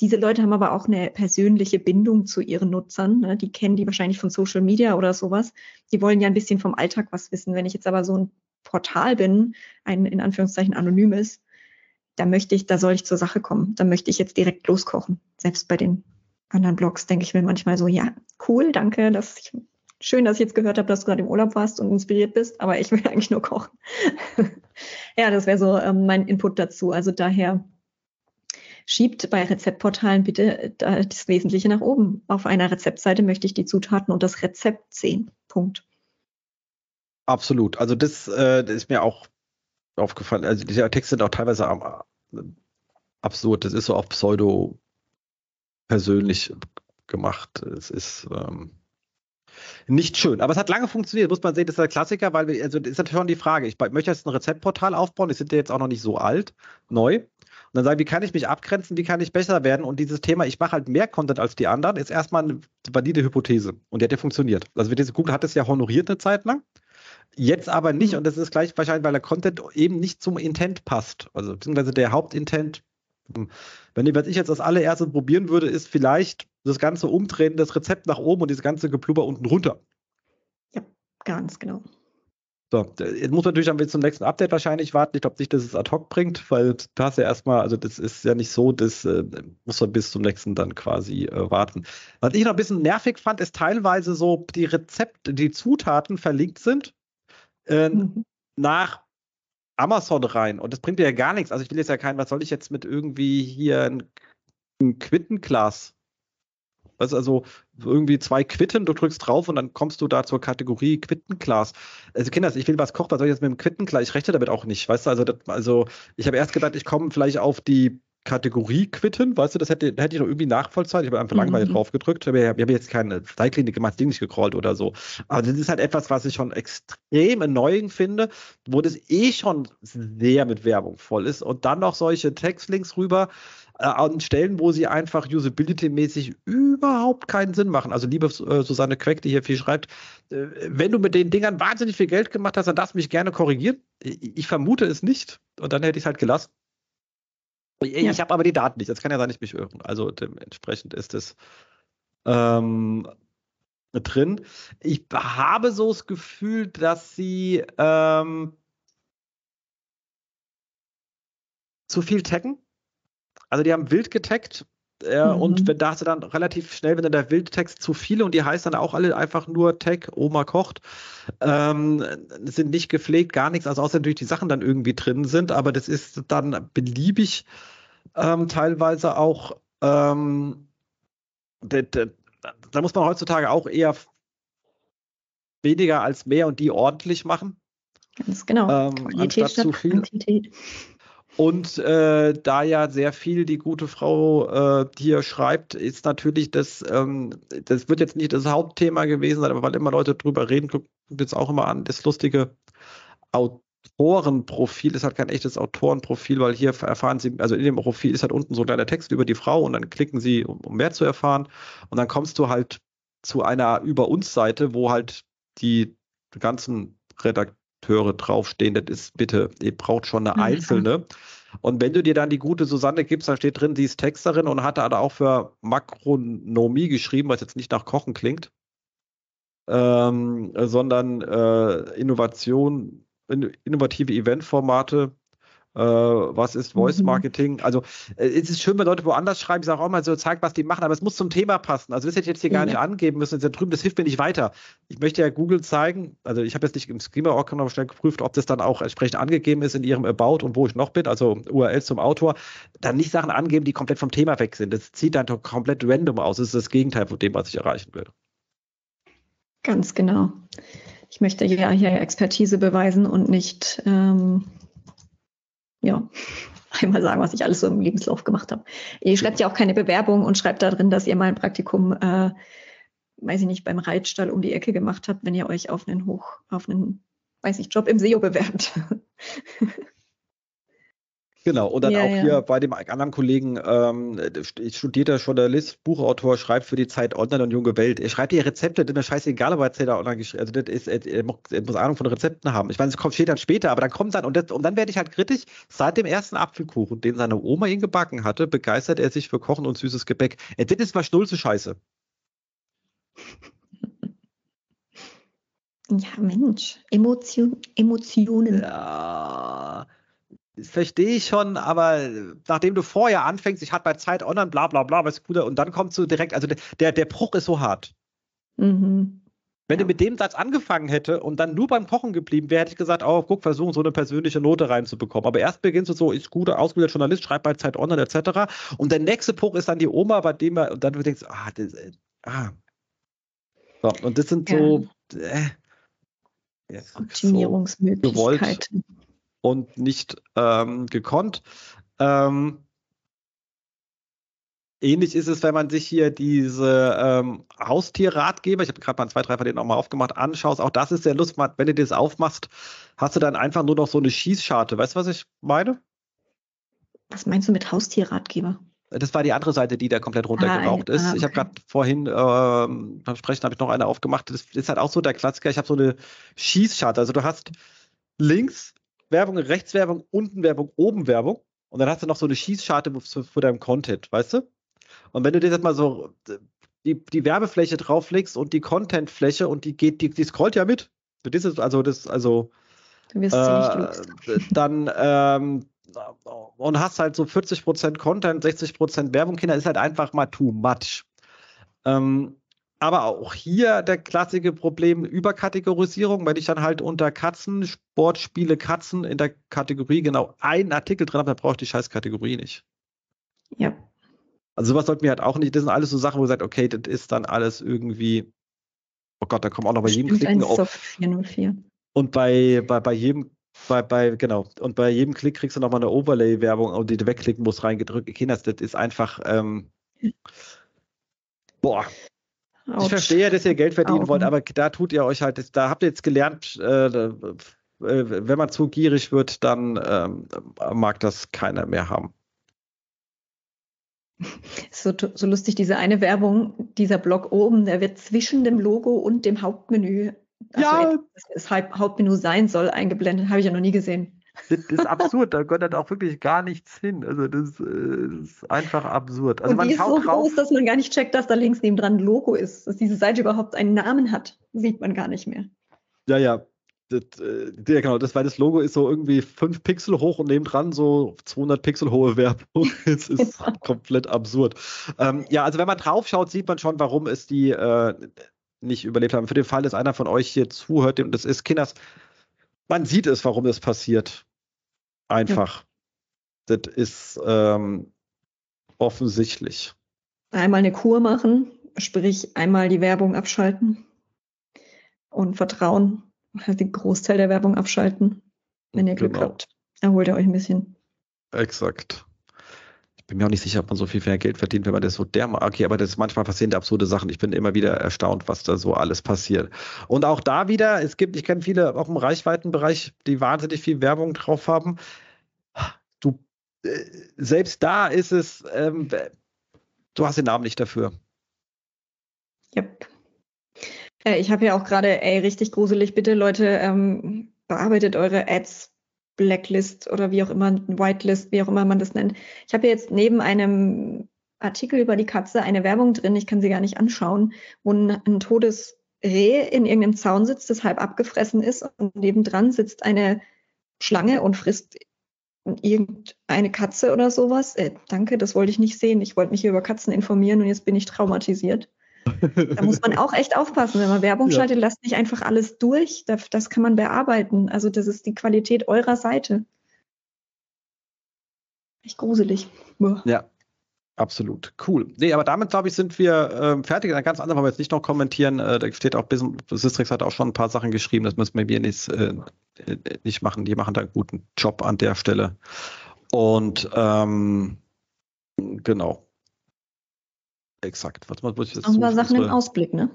Diese Leute haben aber auch eine persönliche Bindung zu ihren Nutzern. Ne? Die kennen die wahrscheinlich von Social Media oder sowas. Die wollen ja ein bisschen vom Alltag was wissen. Wenn ich jetzt aber so ein Portal bin, ein in Anführungszeichen anonymes, da möchte ich, da soll ich zur Sache kommen. Da möchte ich jetzt direkt loskochen. Selbst bei den anderen Blogs denke ich mir manchmal so, ja, cool, danke, dass ich, schön, dass ich jetzt gehört habe, dass du gerade im Urlaub warst und inspiriert bist, aber ich will (laughs) eigentlich nur kochen. (laughs) ja, das wäre so ähm, mein Input dazu. Also daher schiebt bei Rezeptportalen bitte äh, das Wesentliche nach oben. Auf einer Rezeptseite möchte ich die Zutaten und das Rezept sehen. Punkt. Absolut. Also das, äh, das ist mir auch aufgefallen. Also diese Texte sind auch teilweise äh, absurd. Das ist so auf Pseudo persönlich gemacht. Es ist, ähm, nicht schön. Aber es hat lange funktioniert, muss man sehen, das ist der Klassiker, weil wir, also das ist natürlich schon die Frage. Ich möchte jetzt ein Rezeptportal aufbauen, die sind ja jetzt auch noch nicht so alt, neu. Und dann sagen, wie kann ich mich abgrenzen, wie kann ich besser werden? Und dieses Thema, ich mache halt mehr Content als die anderen, ist erstmal eine valide Hypothese. Und die hat ja funktioniert. Also Google hat es ja honoriert eine Zeit lang. Jetzt aber nicht, mhm. und das ist gleich wahrscheinlich, weil der Content eben nicht zum Intent passt. Also beziehungsweise der Hauptintent, wenn ich, was ich jetzt als allererstes probieren würde, ist vielleicht das ganze Umdrehen, das Rezept nach oben und das ganze Geplubber unten runter. Ja, ganz genau. So, jetzt muss man natürlich dann zum nächsten Update wahrscheinlich warten. Ich glaube nicht, dass es ad hoc bringt, weil du hast ja erstmal, also das ist ja nicht so, das äh, muss man bis zum nächsten dann quasi äh, warten. Was ich noch ein bisschen nervig fand, ist teilweise so die Rezepte, die Zutaten verlinkt sind äh, mhm. nach Amazon rein. Und das bringt dir ja gar nichts. Also ich will jetzt ja keinen, was soll ich jetzt mit irgendwie hier ein, ein Quittenglas Weißt also irgendwie zwei Quitten, du drückst drauf und dann kommst du da zur Kategorie Quittenglas. Also Kinders, ich will was kochen, was soll ich jetzt mit dem Quittenglas? Ich rechne damit auch nicht, weißt du? Also, das, also ich habe erst gedacht, ich komme vielleicht auf die Kategorie quitten, weißt du, das hätte, hätte ich noch irgendwie nachvollziehen. Ich habe einfach mhm. langweilig drauf gedrückt. Ich habe, hab jetzt keine Steilklinik gemacht, Ding nicht gecrawlt oder so. Aber das ist halt etwas, was ich schon extrem erneuend finde, wo das eh schon sehr mit Werbung voll ist. Und dann noch solche Textlinks rüber äh, an Stellen, wo sie einfach usability-mäßig überhaupt keinen Sinn machen. Also liebe äh, Susanne Queck, die hier viel schreibt, äh, wenn du mit den Dingern wahnsinnig viel Geld gemacht hast, dann darfst du mich gerne korrigieren. Ich, ich vermute es nicht. Und dann hätte ich es halt gelassen. Ich, ja. habe aber die Daten nicht. Das kann ja sein, ich mich irren. Also dementsprechend ist es ähm, drin. Ich habe so das Gefühl, dass sie ähm, zu viel taggen. Also die haben wild getaggt äh, mhm. und wenn, da hast du dann relativ schnell, wenn dann der Wildtext zu viele und die heißen dann auch alle einfach nur Tag, Oma kocht, ähm, sind nicht gepflegt, gar nichts, also außer natürlich die Sachen dann irgendwie drin sind, aber das ist dann beliebig ähm, teilweise auch, ähm, da muss man heutzutage auch eher weniger als mehr und die ordentlich machen. Ganz genau. Ähm, Qualität statt zu viel. Quantität. Und äh, da ja sehr viel die gute Frau äh, hier schreibt, ist natürlich das, ähm, das wird jetzt nicht das Hauptthema gewesen sein, aber weil immer Leute drüber reden, guckt jetzt auch immer an, das lustige Autorenprofil ist halt kein echtes Autorenprofil, weil hier erfahren Sie, also in dem Profil ist halt unten so ein kleiner Text über die Frau und dann klicken Sie, um, um mehr zu erfahren. Und dann kommst du halt zu einer Über uns Seite, wo halt die ganzen Redakteure Akteure draufstehen. Das ist bitte, ihr braucht schon eine mhm. einzelne. Und wenn du dir dann die gute Susanne gibst, dann steht drin, sie ist Texterin und hat da auch für Makronomie geschrieben, was jetzt nicht nach Kochen klingt, ähm, sondern äh, Innovation, innovative Eventformate äh, was ist Voice mhm. Marketing. Also äh, es ist schön, wenn Leute woanders schreiben, ich sage auch mal so, zeig, was die machen, aber es muss zum Thema passen. Also das hätte ich jetzt hier gar nicht angeben müssen, da drüben, das hilft mir nicht weiter. Ich möchte ja Google zeigen, also ich habe jetzt nicht im Schema noch schnell geprüft, ob das dann auch entsprechend angegeben ist in ihrem About und wo ich noch bin, also URL zum Autor, dann nicht Sachen angeben, die komplett vom Thema weg sind. Das zieht dann komplett random aus. Das ist das Gegenteil von dem, was ich erreichen will. Ganz genau. Ich möchte ja hier Expertise beweisen und nicht ähm, ja, (laughs) einmal sagen, was ich alles so im Lebenslauf gemacht habe. Ihr schreibt ja auch keine Bewerbung und schreibt da drin, dass ihr mal ein Praktikum, äh, weiß ich nicht, beim Reitstall um die Ecke gemacht habt, wenn ihr euch auf einen Hoch, auf einen, weiß ich, Job im SEO bewerbt. (laughs) Genau, und dann ja, auch ja. hier bei dem anderen Kollegen, ähm, studierter Journalist, Buchautor, schreibt für die Zeit Online und Junge Welt. Er schreibt hier Rezepte, das ist mir scheißegal, ob er Erzähler online geschrieben Also das ist, er, muss Ahnung von Rezepten haben. Ich meine, es kommt steht dann später, aber dann kommt dann, und, das, und dann werde ich halt kritisch, seit dem ersten Apfelkuchen, den seine Oma ihn gebacken hatte, begeistert er sich für Kochen und süßes Gebäck. Er, das ist mal Schnulze Scheiße. Ja, Mensch, Emotion, Emotionen. Ja verstehe ich schon, aber nachdem du vorher anfängst, ich hatte bei Zeit online, bla bla bla, was gut, und dann kommst du direkt, also der, der Bruch ist so hart. Mhm. Wenn ja. du mit dem Satz angefangen hätte und dann nur beim Kochen geblieben wäre, hätte ich gesagt, oh, guck, versuchen, so eine persönliche Note reinzubekommen. Aber erst beginnst du so, ist guter, ausgebildeter Journalist, schreibt bei Zeit online, etc. Und der nächste Bruch ist dann die Oma, bei dem er, und dann du denkst, ah, das, äh, ah. So, und das sind so, äh, ja, Optimierungsmöglichkeiten. So und nicht ähm, gekonnt. Ähm, ähnlich ist es, wenn man sich hier diese ähm, Haustierratgeber, ich habe gerade mal zwei, drei von denen auch mal aufgemacht, anschaust. Auch das ist sehr lustig, wenn du das aufmachst, hast du dann einfach nur noch so eine Schießscharte. Weißt du, was ich meine? Was meinst du mit Haustierratgeber? Das war die andere Seite, die da komplett runtergeraucht ah, ist. Ah, okay. Ich habe gerade vorhin ähm, beim Sprechen habe ich noch eine aufgemacht. Das ist halt auch so der Klassiker. Ich habe so eine Schießscharte. Also du hast links Werbung, rechts Werbung, unten Werbung, oben Werbung. Und dann hast du noch so eine Schießscharte für, für deinem Content, weißt du? Und wenn du dir jetzt mal so die, die Werbefläche drauflegst und die Contentfläche und die geht, die, die scrollt ja mit. Das ist also das, also du wirst äh, (laughs) dann ähm, und hast halt so 40% Content, 60% Werbung, Kinder, ist halt einfach mal too much. Ähm, aber auch hier der klassische Problem Überkategorisierung, wenn ich dann halt unter Katzen, Sportspiele Katzen in der Kategorie genau einen Artikel drin habe, dann brauche ich die scheiß Kategorie nicht. Ja. Also sowas sollten wir halt auch nicht, das sind alles so Sachen, wo ihr sagt, okay, das ist dann alles irgendwie, oh Gott, da kommen auch noch bei jedem Klicken auf. 404. Und bei, bei, bei jedem bei, bei, genau. Und bei jedem Klick kriegst du nochmal eine Overlay-Werbung, die du wegklicken musst, reingedrückt. Kinders, das ist einfach, ähm, boah. Ouch. Ich verstehe, dass ihr Geld verdienen Augen. wollt, aber da tut ihr euch halt, da habt ihr jetzt gelernt, äh, äh, wenn man zu gierig wird, dann ähm, mag das keiner mehr haben. (laughs) So, so lustig, diese eine Werbung, dieser Block oben, der wird zwischen dem Logo und dem Hauptmenü ja. Also, das Hauptmenü sein soll, eingeblendet. Habe ich ja noch nie gesehen. Das ist absurd, da gehört halt auch wirklich gar nichts hin. Also das äh, ist einfach absurd. Also und man die ist so groß, dass man gar nicht checkt, dass da links neben dran ein Logo ist, dass diese Seite überhaupt einen Namen hat, sieht man gar nicht mehr. Ja, ja. Das, äh, ja, genau, das, weil das Logo ist so irgendwie fünf Pixel hoch und nebendran so 200 Pixel hohe Werbung. (laughs) Es ist komplett absurd. Ähm, ja, also wenn man drauf schaut, sieht man schon, warum es die äh, nicht überlebt haben. Für den Fall, dass einer von euch hier zuhört, und das ist Kinders, man sieht es, warum das passiert. Einfach. Ja. Das ist ähm, offensichtlich. Einmal eine Kur machen, sprich einmal die Werbung abschalten und Vertrauen, halt den Großteil der Werbung abschalten. Wenn ihr Glück genau. habt, erholt ihr euch ein bisschen. Exakt bin mir auch nicht sicher, ob man so viel mehr Geld verdient, wenn man das so dermaßen, okay, aber das ist manchmal passieren da absurde Sachen. Ich bin immer wieder erstaunt, was da so alles passiert. Und auch da wieder, es gibt, ich kenne viele auch im Reichweitenbereich, die wahnsinnig viel Werbung drauf haben. Du, äh, selbst da ist es, ähm, du hast den Namen nicht dafür. Yep. Äh, ich habe ja auch gerade, ey, richtig gruselig, bitte Leute, ähm, bearbeitet eure Ads Blacklist oder wie auch immer, Whitelist, wie auch immer man das nennt. Ich habe jetzt neben einem Artikel über die Katze eine Werbung drin, ich kann sie gar nicht anschauen, wo ein, ein totes Reh in irgendeinem Zaun sitzt, das halb abgefressen ist und nebendran sitzt eine Schlange und frisst irgendeine Katze oder sowas. Äh, danke, das wollte ich nicht sehen. Ich wollte mich hier über Katzen informieren und jetzt bin ich traumatisiert. Da muss man auch echt aufpassen, wenn man Werbung ja. schaltet, lasst nicht einfach alles durch. Das, das kann man bearbeiten. Also das ist die Qualität eurer Seite. Echt gruselig. Boah. Ja, Absolut, cool. Nee, aber damit, glaube ich, sind wir äh, fertig. Dann ganz andere wollen wir jetzt nicht noch kommentieren. Äh, da steht auch, Sistrix hat auch schon ein paar Sachen geschrieben, das müssen wir hier nicht, äh, nicht machen. Die machen da einen guten Job an der Stelle. Und ähm, genau. Exakt. Was muss ich jetzt Noch mal Sachen im Ausblick, ne?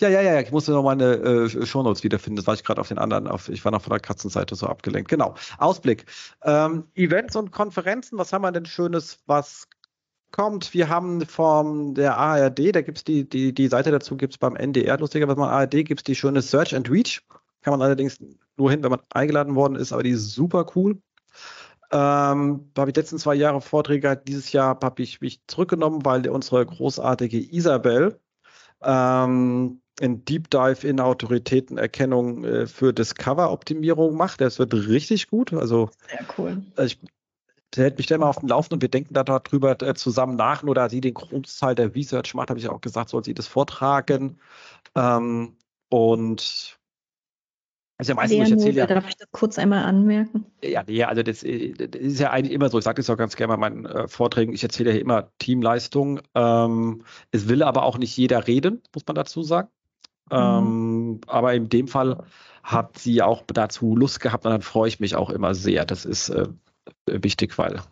Ja, ja, ja, ich musste noch meine äh, Shownotes wiederfinden. Das war ich gerade auf den anderen, auf, ich war noch von der Katzenseite so abgelenkt. Genau. Ausblick. Ähm, Events und Konferenzen, was haben wir denn Schönes, was kommt? Wir haben von der ARD, da gibt es die, die, die Seite dazu, gibt es beim NDR, lustigerweise beim ARD gibt es die schöne Search and Reach. Kann man allerdings nur hin, wenn man eingeladen worden ist, aber die ist super cool. Ähm, habe ich letzten zwei Jahre Vorträge Dieses Jahr habe ich mich zurückgenommen, weil unsere großartige Isabel ähm, ein Deep Dive in Autoritätenerkennung äh, für Discover-Optimierung macht. Das wird richtig gut. Also, Sehr cool. Also ich, der hält mich da immer auf dem Laufen und wir denken da darüber äh, zusammen nach. Nur da sie den Großteil der Research macht, habe ich auch gesagt, soll sie das vortragen. Ähm, und also ja meistens, ich erzähle ja. Darf ich das kurz einmal anmerken? Ja, ja also das, äh, das, ist ja eigentlich immer so. Ich sage das auch ganz gerne bei meinen äh, Vorträgen. Ich erzähle ja immer Teamleistung. Ähm, es will aber auch nicht jeder reden, muss man dazu sagen. Mhm. Ähm, aber in dem Fall hat sie auch dazu Lust gehabt und dann freue ich mich auch immer sehr. Das ist äh, wichtig, weil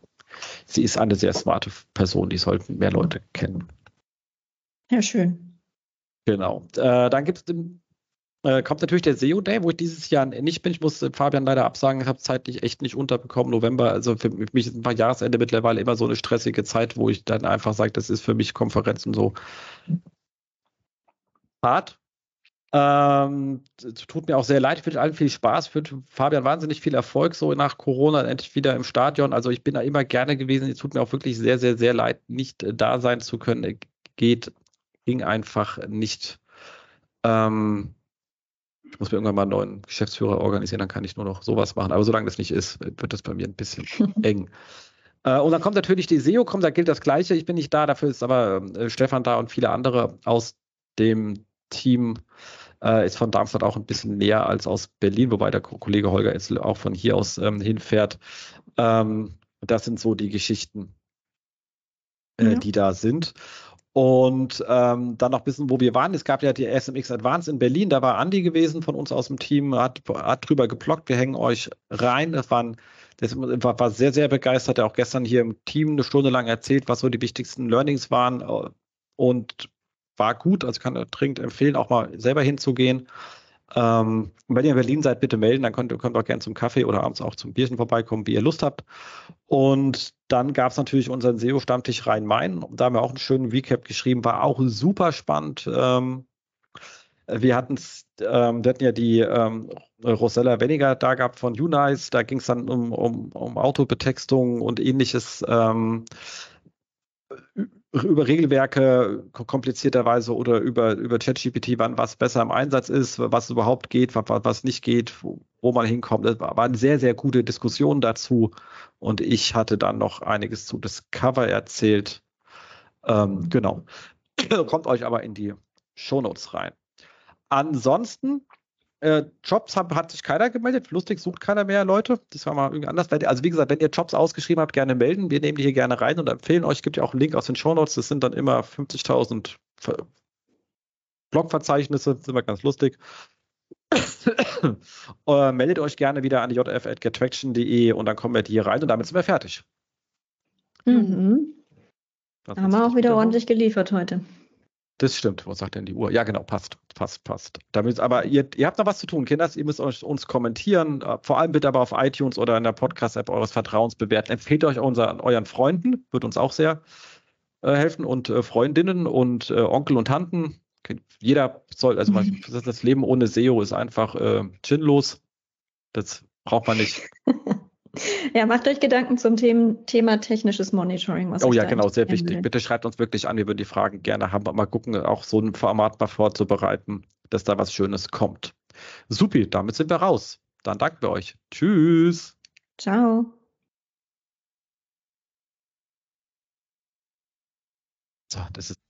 sie ist eine sehr smarte Person, die sollten mehr Leute kennen. Ja, schön. Genau. Äh, dann gibt es äh, kommt natürlich der SEO Day, wo ich dieses Jahr nicht bin. Ich muss äh, Fabian leider absagen, ich habe zeitlich echt nicht unterbekommen. November, also für mich ist ein paar Jahresende mittlerweile immer so eine stressige Zeit, wo ich dann einfach sage, das ist für mich Konferenzen so hart. Ähm, tut mir auch sehr leid, wünsche allen viel Spaß, wünsche Fabian wahnsinnig viel Erfolg, so nach Corona endlich wieder im Stadion. Also ich bin da immer gerne gewesen. Es tut mir auch wirklich sehr, sehr, sehr leid, nicht da sein zu können. Geht, ging einfach nicht. Ähm, ich muss mir irgendwann mal einen neuen Geschäftsführer organisieren, dann kann ich nur noch sowas machen. Aber solange das nicht ist, wird das bei mir ein bisschen (laughs) eng. Äh, und dann kommt natürlich die SEO, kommt, da gilt das Gleiche. Ich bin nicht da, dafür ist aber äh, Stefan da und viele andere aus dem Team. Äh, ist von Darmstadt auch ein bisschen näher als aus Berlin, wobei der Kollege Holger jetzt auch von hier aus ähm, hinfährt. Ähm, das sind so die Geschichten, äh, ja. die da sind. Und ähm, dann noch wissen, wo wir waren. Es gab ja die SMX Advance in Berlin, da war Andi gewesen von uns aus dem Team, hat, hat drüber geblockt. Wir hängen euch rein. Das, waren, das war, war sehr, sehr begeistert. Er auch gestern hier im Team eine Stunde lang erzählt, was so die wichtigsten Learnings waren und war gut. Also kann er dringend empfehlen, auch mal selber hinzugehen. Ähm, wenn ihr in Berlin seid, bitte melden, dann könnt, könnt ihr auch gerne zum Kaffee oder abends auch zum Bierchen vorbeikommen, wie ihr Lust habt. Und dann gab es natürlich unseren SEO-Stammtisch Rhein-Main. Da haben wir auch einen schönen Recap geschrieben, war auch super spannend. Ähm, wir hatten ähm, wir hatten ja die ähm, Rosella Weniger da gehabt von Unice, da ging es dann um, um, um Autobetextung und ähnliches. Ähm, über Regelwerke komplizierterweise oder über, über ChatGPT, wann was besser im Einsatz ist, was überhaupt geht, was, was nicht geht, wo, man hinkommt. Das war eine sehr, sehr gute Diskussion dazu. Und ich hatte dann noch einiges zu Discover erzählt. Ähm, genau. (clears throat) Kommt euch aber in die Shownotes rein. Ansonsten äh, Jobs haben, hat sich keiner gemeldet. Lustig sucht keiner mehr Leute. Das war mal irgendwie anders. Also wie gesagt, wenn ihr Jobs ausgeschrieben habt, gerne melden. Wir nehmen die hier gerne rein und empfehlen euch. Es gibt ja auch einen Link aus den Show Notes. Das sind dann immer 50.000 Blogverzeichnisse. Das ist immer ganz lustig. (coughs) äh, meldet euch gerne wieder an jf.gettraction.de und dann kommen wir hier rein und damit sind wir fertig. Mhm. Haben wir auch wieder ordentlich geliefert heute. Das stimmt. Was sagt denn die Uhr? Ja, genau, passt, passt, passt. Damit, aber ihr, ihr habt noch was zu tun, Kinders. Ihr müsst euch, uns kommentieren. Äh, vor allem bitte aber auf iTunes oder in der Podcast-App eures Vertrauens bewerten. Empfehlt euch unser, euren Freunden, wird uns auch sehr äh, helfen und äh, Freundinnen und äh, Onkel und Tanten. Jeder soll, also man, (laughs) das Leben ohne SEO ist einfach äh, chinlos. Das braucht man nicht. (laughs) (laughs) Ja, macht euch Gedanken zum Thema, Thema technisches Monitoring. oh ja, genau, sehr wichtig. Will. Bitte schreibt uns wirklich an, wir würden die Fragen gerne haben. Mal gucken, auch so ein Format mal vorzubereiten, dass da was Schönes kommt. Supi, damit sind wir raus. Dann danken wir euch. Tschüss. Ciao. So, das ist.